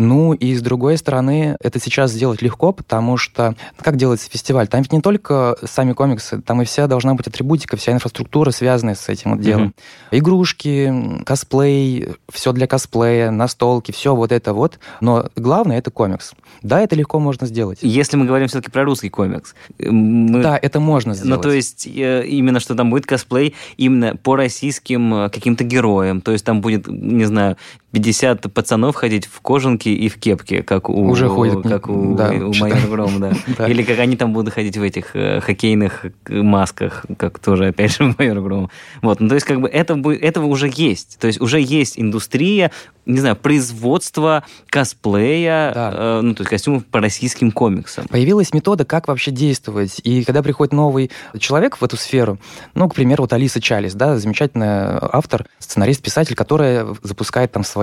Ну и с другой стороны, это сейчас сделать легко, потому что как делается фестиваль? Там ведь не только сами комиксы, там и вся должна быть атрибутика, вся инфраструктура, связанная с этим вот делом. Mm-hmm. Игрушки, косплей, все для косплея, настолки, все вот это вот. Но главное это комикс. Да, это легко можно сделать. Если мы говорим все-таки про русский комикс. Мы... Да, это можно сделать. Ну, то есть э, именно что там будет косплей именно по российским э, каким-то героям. То есть там будет, не знаю, 50 пацанов ходить в кожанке и в кепке, как у, Уже ходят, как у, да, у майора Грома, да. Да. Или как они там будут ходить в этих э, хоккейных масках, как тоже, опять же, у майора Грома. Вот, ну, то есть, как бы, это, этого уже есть. То есть, уже есть индустрия, не знаю, производства косплея, Да. э, ну, то есть, костюмов по российским комиксам. Появилась метода, как вообще действовать. И когда приходит новый человек в эту сферу, ну, к примеру, вот Алиса Чалис, да, замечательная автор, сценарист, писатель, которая запускает там свои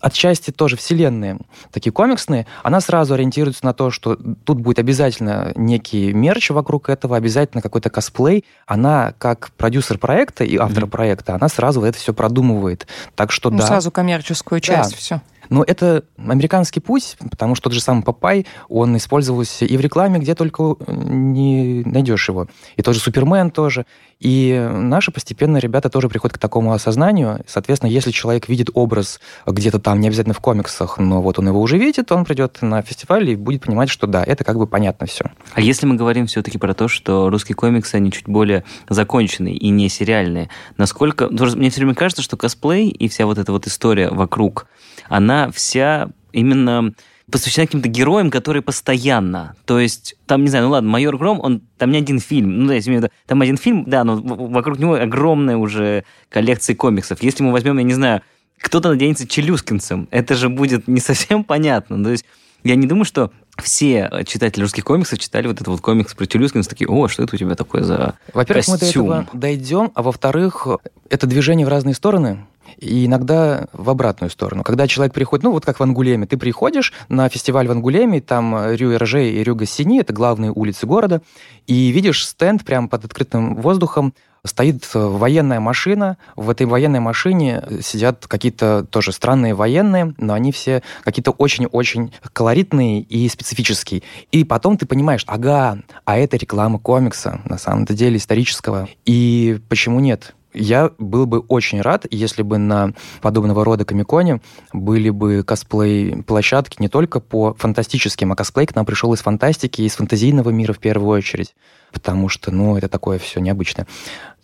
отчасти тоже вселенные, такие комиксные, она сразу ориентируется на то, что тут будет обязательно некий мерч вокруг этого, обязательно какой-то косплей. Она, как продюсер проекта и автор Мгм. проекта, она сразу это все продумывает. Так что Ну, да. сразу коммерческую часть, все. Но это американский путь, потому что тот же самый Папай, он использовался и в рекламе, где только не найдешь его. И тот же Супермен тоже. И наши постепенно ребята тоже приходят к такому осознанию. Соответственно, если человек видит образ где-то там, не обязательно в комиксах, но вот он его уже видит, он придет на фестиваль и будет понимать, что да, это как бы понятно все. А если мы говорим все-таки про то, что русские комиксы, они чуть более законченные и не сериальные, насколько... что Мне все время кажется, что косплей и вся вот эта вот история вокруг, она вся именно посвящена каким-то героям, которые постоянно. То есть, там, не знаю, ну ладно, «Майор Гром», он, там не один фильм, ну, да, если имею в виду, там один фильм, да, но вокруг него огромная уже коллекция комиксов. Если мы возьмем, я не знаю, кто-то наденется челюскинцем, это же будет не совсем понятно. То есть, я не думаю, что все читатели русских комиксов читали вот этот вот комикс про Челюскинца, такие, о, что это у тебя такое за Во-первых, мы до костюм?» этого дойдем, а во-вторых, это движение в разные стороны, и иногда в обратную сторону. Когда человек приходит, ну вот как в Ангулеме, ты приходишь на фестиваль в Ангулеме, там Рю Эрже и Рю Гассини, это главные улицы города, и видишь стенд прямо под открытым воздухом, стоит э, военная машина, в этой военной машине сидят какие-то тоже странные военные, но они все какие-то очень-очень колоритные и специфические. И потом ты понимаешь, ага, а это реклама комикса, на самом-то деле исторического. И почему нет? Я был бы очень рад, если бы на подобного рода комиконе были бы косплей-площадки не только по фантастическим, а косплей к нам пришел из фантастики, из фантазийного мира в первую очередь. Потому что, ну, это такое все необычное.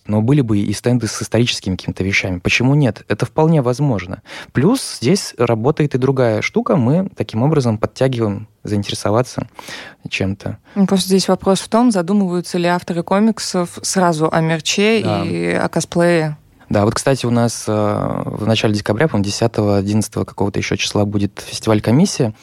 Но были бы и стенды с историческими какими-то вещами. Почему нет? Это вполне возможно. Плюс здесь работает и другая штука. Мы таким образом подтягиваем заинтересоваться чем-то. Ну, Просто здесь вопрос в том, задумываются ли авторы комиксов сразу о мерче Да. и о косплее. Да, вот, кстати, у нас э, в начале декабря, по-моему, 10-11 какого-то еще числа будет фестиваль «Комиссия»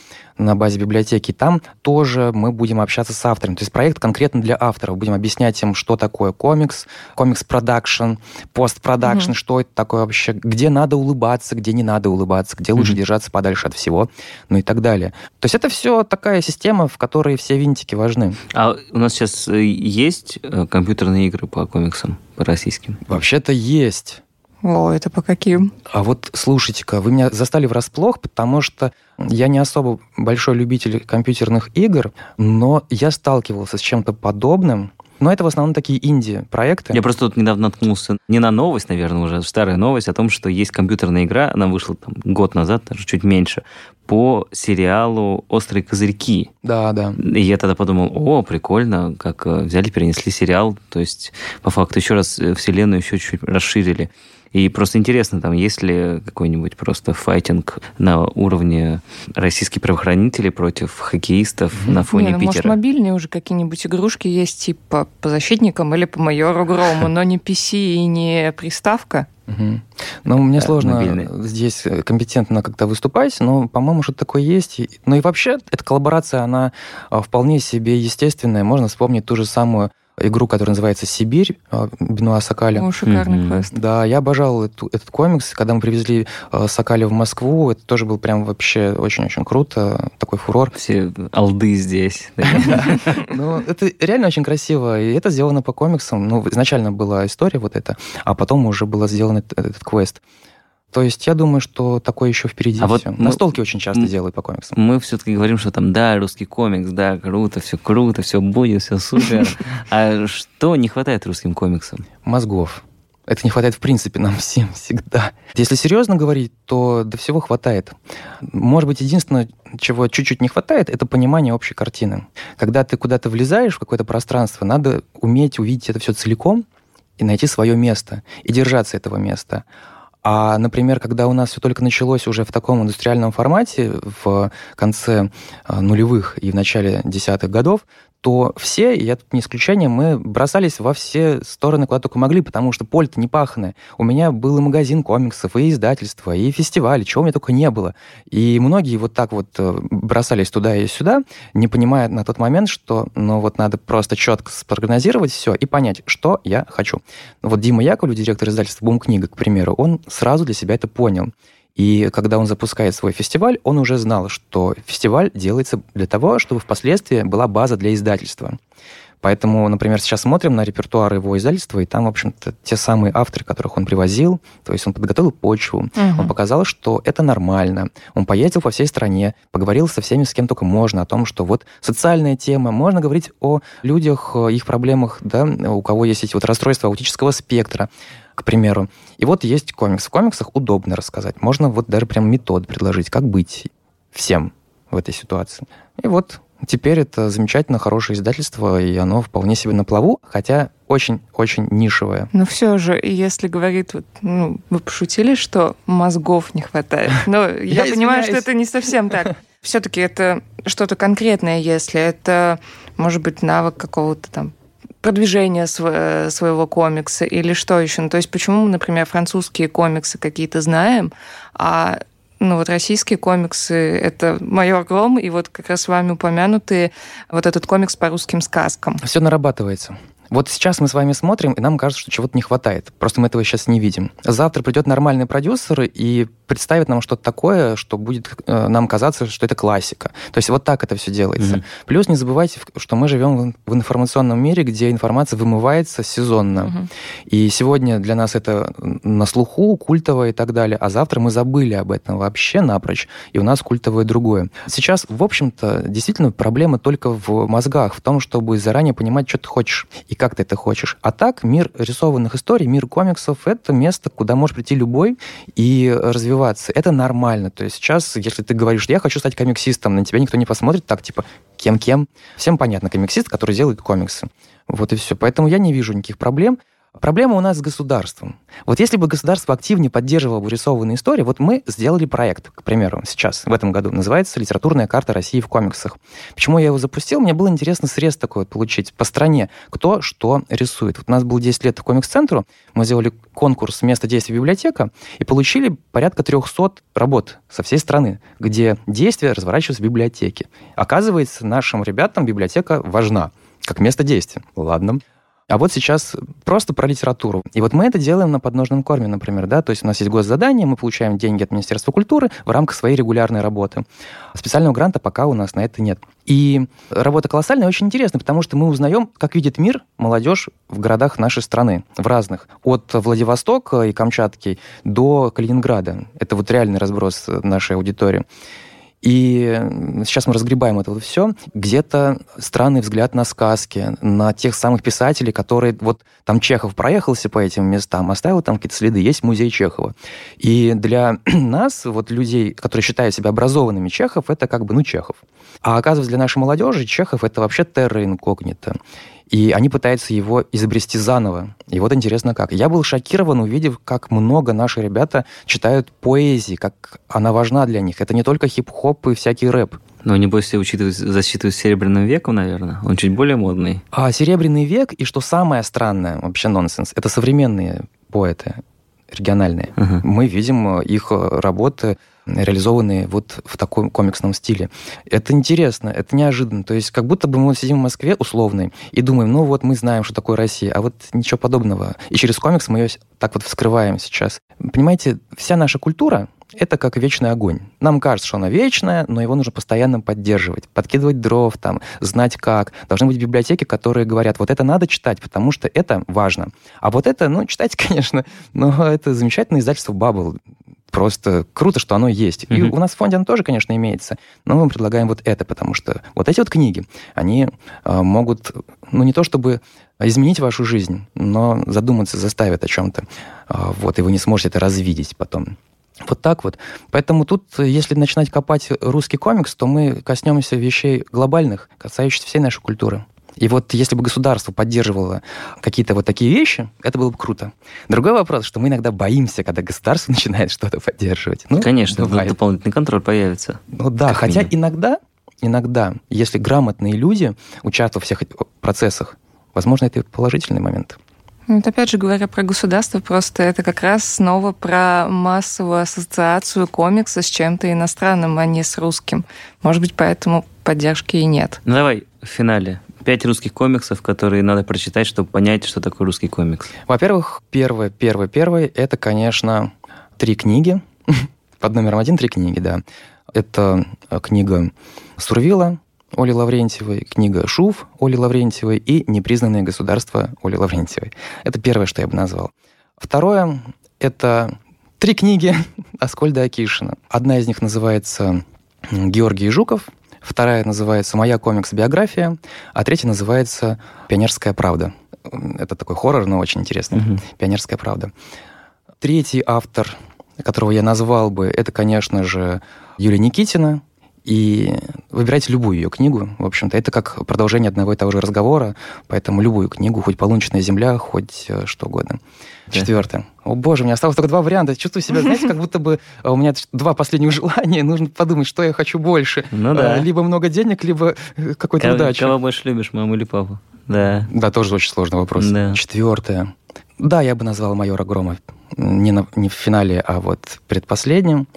на базе библиотеки. Там тоже мы будем общаться с авторами. То есть проект конкретно для авторов. Будем объяснять им, что такое комикс, комикс-продакшн, постпродакшн, Мгм. что это такое вообще, где надо улыбаться, где не надо улыбаться, где лучше Мгм. держаться подальше от всего, ну и так далее. То есть это все такая система, в которой все винтики важны. А у нас сейчас э, есть э, компьютерные игры по комиксам, по российским? Вообще-то есть. О, это по каким? А вот слушайте-ка, вы меня застали врасплох, потому что я не особо большой любитель компьютерных игр, но я сталкивался с чем-то подобным. Но это в основном такие инди-проекты. Я просто тут недавно наткнулся не на новость, наверное, уже старая новость о том, что есть компьютерная игра, она вышла там год назад, даже чуть меньше, по сериалу «Острые козырьки». Да, да. И я тогда подумал, о, прикольно, как э, взяли, перенесли сериал, то есть по факту еще раз э, вселенную еще чуть расширили. И просто интересно, там есть ли какой-нибудь просто файтинг на уровне российских правоохранителей против хоккеистов Мгм. на фоне Не, ну, может, Питера? мобильные уже какие-нибудь игрушки есть, типа по защитникам или по майору Грому, но не PC и не приставка. Мгм. Ну, мне Да, сложно мобильные. здесь э, компетентно как-то выступать, но, по-моему, что-то такое есть. Ну и вообще, эта коллаборация, она а, вполне себе естественная. Можно вспомнить ту же самую игру, которая называется «Сибирь» а, Бенуа Сакаля. О, шикарный Мгм. квест. Да, я обожал эту- этот комикс. Когда мы привезли э, Сокаля в Москву, это тоже был прям вообще очень-очень круто, такой фурор. Все алды здесь. Ну, это реально очень красиво, и это сделано по комиксам. Ну, изначально была история вот эта, а потом уже был сделан этот квест. То есть я думаю, что такое еще впереди А вот всё. мы- Настолки очень часто делают по комиксам. Мы все-таки говорим, что там, да, русский комикс, да, круто, все круто, все будет, все супер. А что не хватает русским комиксам? Мозгов. Это не хватает в принципе нам всем всегда. Если серьезно говорить, то до всего хватает. Может быть, единственное, чего чуть-чуть не хватает, это понимание общей картины. Когда ты куда-то влезаешь в какое-то пространство, надо уметь увидеть это все целиком и найти свое место, и держаться этого места. А, например, когда у нас все только началось уже в таком индустриальном формате в конце а, нулевых и в начале десятых годов, то все, и я тут не исключение, мы бросались во все стороны, куда только могли, потому что поле-то не пахное. У меня был и магазин комиксов, и издательство, и фестиваль, чего у меня только не было. И многие вот так вот э, бросались туда и сюда, не понимая на тот момент, что ну вот надо просто четко спрогнозировать все и понять, что я хочу. Вот Дима Яковлев, директор издательства «Бум книга», к примеру, он сразу для себя это понял. И когда он запускает свой фестиваль, он уже знал, что фестиваль делается для того, чтобы впоследствии была база для издательства. Поэтому, например, сейчас смотрим на репертуар его издательства, и там, в общем-то, те самые авторы, которых он привозил, то есть он подготовил почву, угу. он показал, что это нормально. Он поездил по всей стране, поговорил со всеми, с кем только можно, о том, что вот социальная тема, можно говорить о людях, их проблемах, да, у кого есть эти вот расстройства аутического спектра, к примеру. И вот есть комикс. В комиксах удобно рассказать. Можно вот даже прям метод предложить, как быть всем в этой ситуации. И вот теперь это замечательно хорошее издательство, и оно вполне себе на плаву, хотя очень-очень нишевое. Но все же, если говорит, вот, ну, вы пошутили, что мозгов не хватает. Но я, я понимаю, что это не совсем так. Все-таки это что-то конкретное, если это, может быть, навык какого-то там продвижение своего комикса или что еще? Ну, то есть почему мы, например, французские комиксы какие-то знаем, а ну вот российские комиксы — это «Майор Гром», и вот как раз с вами упомянутые вот этот комикс по русским сказкам. Все нарабатывается. Вот сейчас мы с вами смотрим, и нам кажется, что чего-то не хватает. Просто мы этого сейчас не видим. Завтра придет нормальный продюсер и представит нам что-то такое, что будет э, нам казаться, что это классика. То есть вот так это все делается. Mm-hmm. Плюс не забывайте, что мы живем в информационном мире, где информация вымывается сезонно. Mm-hmm. И сегодня для нас это на слуху, культовое и так далее, а завтра мы забыли об этом вообще напрочь, и у нас культовое другое. Сейчас, в общем-то, действительно проблема только в мозгах, в том, чтобы заранее понимать, что ты хочешь. И как ты это хочешь. А так, мир рисованных историй, мир комиксов — это место, куда может прийти любой и развиваться. Это нормально. То есть сейчас, если ты говоришь, я хочу стать комиксистом, на тебя никто не посмотрит так, типа, кем-кем. Всем понятно, комиксист, который делает комиксы. Вот и все. Поэтому я не вижу никаких проблем. Проблема у нас с государством. Вот если бы государство активнее поддерживало бы рисованные истории, вот мы сделали проект, к примеру, сейчас, в этом году, называется «Литературная карта России в комиксах». Почему я его запустил? Мне было интересно срез такой вот получить по стране, кто что рисует. Вот у нас было 10 лет комикс-центру, мы сделали конкурс «Место действия библиотека» и получили порядка 300 работ со всей страны, где действия разворачиваются в библиотеке. Оказывается, нашим ребятам библиотека важна как место действия. Ладно. А вот сейчас просто про литературу. И вот мы это делаем на подножном корме, например, да, то есть у нас есть госзадание, мы получаем деньги от Министерства культуры в рамках своей регулярной работы. Специального гранта пока у нас на это нет. И работа колоссальная, очень интересная, потому что мы узнаем, как видит мир молодежь в городах нашей страны, в разных. От Владивостока и Камчатки до Калининграда. Это вот реальный разброс нашей аудитории. И сейчас мы разгребаем это вот все. Где-то странный взгляд на сказки, на тех самых писателей, которые... Вот там Чехов проехался по этим местам, оставил там какие-то следы. Есть музей Чехова. И для нас, вот людей, которые считают себя образованными, Чехов — это как бы, ну, Чехов. А оказывается, для нашей молодежи Чехов — это вообще терра инкогнито. И они пытаются его изобрести заново. И вот интересно как. Я был шокирован, увидев, как много наши ребята читают поэзии, как она важна для них. Это не только хип-хоп и всякий рэп. Но небось все учитывают, засчитывают Серебряным веком, наверное. Он чуть более модный. А Серебряный век, и что самое странное, вообще нонсенс, это современные поэты региональные. Uh-huh. Мы видим их работы реализованные вот в таком комиксном стиле. Это интересно, это неожиданно. То есть как будто бы мы сидим в Москве условной и думаем, ну вот мы знаем, что такое Россия, а вот ничего подобного. И через комикс мы ее так вот вскрываем сейчас. Понимаете, вся наша культура, это как вечный огонь. Нам кажется, что она вечная, но его нужно постоянно поддерживать, подкидывать дров, там, знать как. Должны быть библиотеки, которые говорят, вот это надо читать, потому что это важно. А вот это, ну, читайте, конечно, но это замечательное издательство Bubble просто круто, что оно есть. Mm-hmm. И у нас в фонде оно тоже, конечно, имеется, но мы предлагаем вот это, потому что вот эти вот книги, они э, могут, ну, не то чтобы изменить вашу жизнь, но задуматься заставят о чем-то. Э, вот, и вы не сможете это развидеть потом. Вот так вот. Поэтому тут, если начинать копать русский комикс, то мы коснемся вещей глобальных, касающихся всей нашей культуры. И вот если бы государство поддерживало какие-то вот такие вещи, это было бы круто. Другой вопрос, что мы иногда боимся, когда государство начинает что-то поддерживать. Ну, Конечно, бывает. дополнительный контроль появится. Ну да, хотя минимум. иногда, иногда, если грамотные люди участвуют во всех этих процессах, возможно, это и положительный момент. Ну, Вот опять же говоря про государство, просто это как раз снова про массовую ассоциацию комикса с чем-то иностранным, а не с русским. Может быть, поэтому поддержки и нет. Ну давай в финале. Пять русских комиксов, которые надо прочитать, чтобы понять, что такое русский комикс. Во-первых, первое, первое, первое, это, конечно, три книги. Под номером один три книги, да. Это э, книга Сурвила Оли Лаврентьевой, книга Шуф Оли Лаврентьевой и «Непризнанное государство» Оли Лаврентьевой. Это первое, что я бы назвал. Второе — это три книги Аскольда Акишина. Одна из них называется «Георгий Жуков», вторая называется «Моя комикс-биография», а третья называется «Пионерская правда». Это такой хоррор, но очень интересный. Мгм. «Пионерская правда». Третий автор, которого я назвал бы, это, конечно же, Юлия Никитина. И выбирайте любую ее книгу, в общем-то. Это как продолжение одного и того же разговора, поэтому любую книгу, хоть «Полуночная земля», хоть э, что угодно. Да. Четвертое. О боже, у меня осталось только два варианта. Чувствую себя, знаете, как будто бы э, у меня два последних желания. Нужно подумать, что я хочу больше. Ну да. Э, Либо много денег, либо какой-то Кого, удачи. кого больше любишь, маму или папу? Да. Да, тоже очень сложный вопрос. Да. Четвертое. Да, я бы назвал майора Грома не, на- не в финале, а вот предпоследним.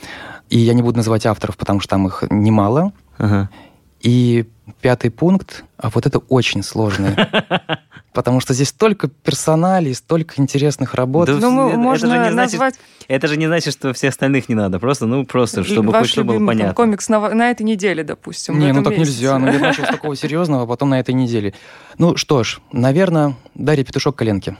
И я не буду называть авторов, потому что там их немало. Ага. И пятый пункт, а вот это очень сложный. Потому что здесь столько персоналей, столько интересных работ. Да Ну, это- это можно же не значит- назвать Это же не значит, что все остальных не надо. Просто, ну, просто, чтобы ваш хоть что было любимый там понятно. комикс на, на этой неделе, допустим. Не, ну так месяце. нельзя. Ну, я начал с такого серьезного, а потом на этой неделе. Ну что ж, наверное, Дарья Петушок коленки.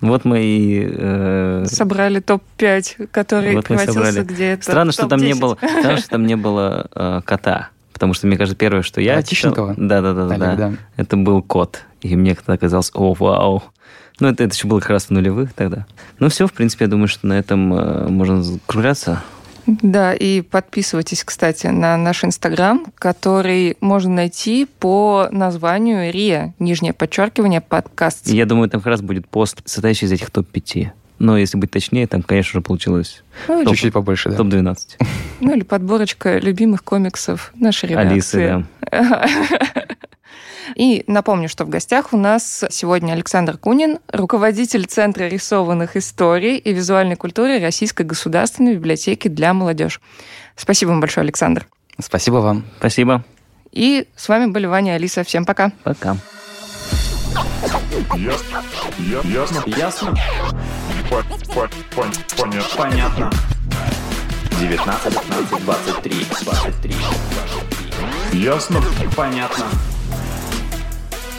Вот мы и... э, Собрали топ-5, который Вот собрали. где-то Странно, что там не топ-10. было, странно, что там не было э, кота. Потому что, мне кажется, первое, что я Тищенкова? Да, да, да, да. Это был кот. И мне казалось, о, вау. Ну, это, это еще было как раз в нулевых тогда. Ну, все, в принципе, я думаю, что на этом э, можно закругляться. Да, и подписывайтесь, кстати, на наш Инстаграм, который можно найти по названию РИА, нижнее подчеркивание, подкаст. Я думаю, там как раз будет пост, состоящий из этих топ-5. Но если быть точнее, там, конечно же, получилось Ну, или, Чуть-чуть побольше, да. топ-12. ну, или подборочка любимых комиксов нашей редакции. Алисы, да. И напомню, что в гостях у нас сегодня Александр Кунин, руководитель Центра рисованных историй и визуальной культуры Российской государственной библиотеки для молодежи. Спасибо вам большое, Александр. Спасибо вам. Спасибо. И с вами были Ваня и Алиса. Всем пока. Пока. Ясно. Ясно. Ясно? По- по- пон- Понятно. Понятно. 19, 19, 23, 23. Ясно. Понятно.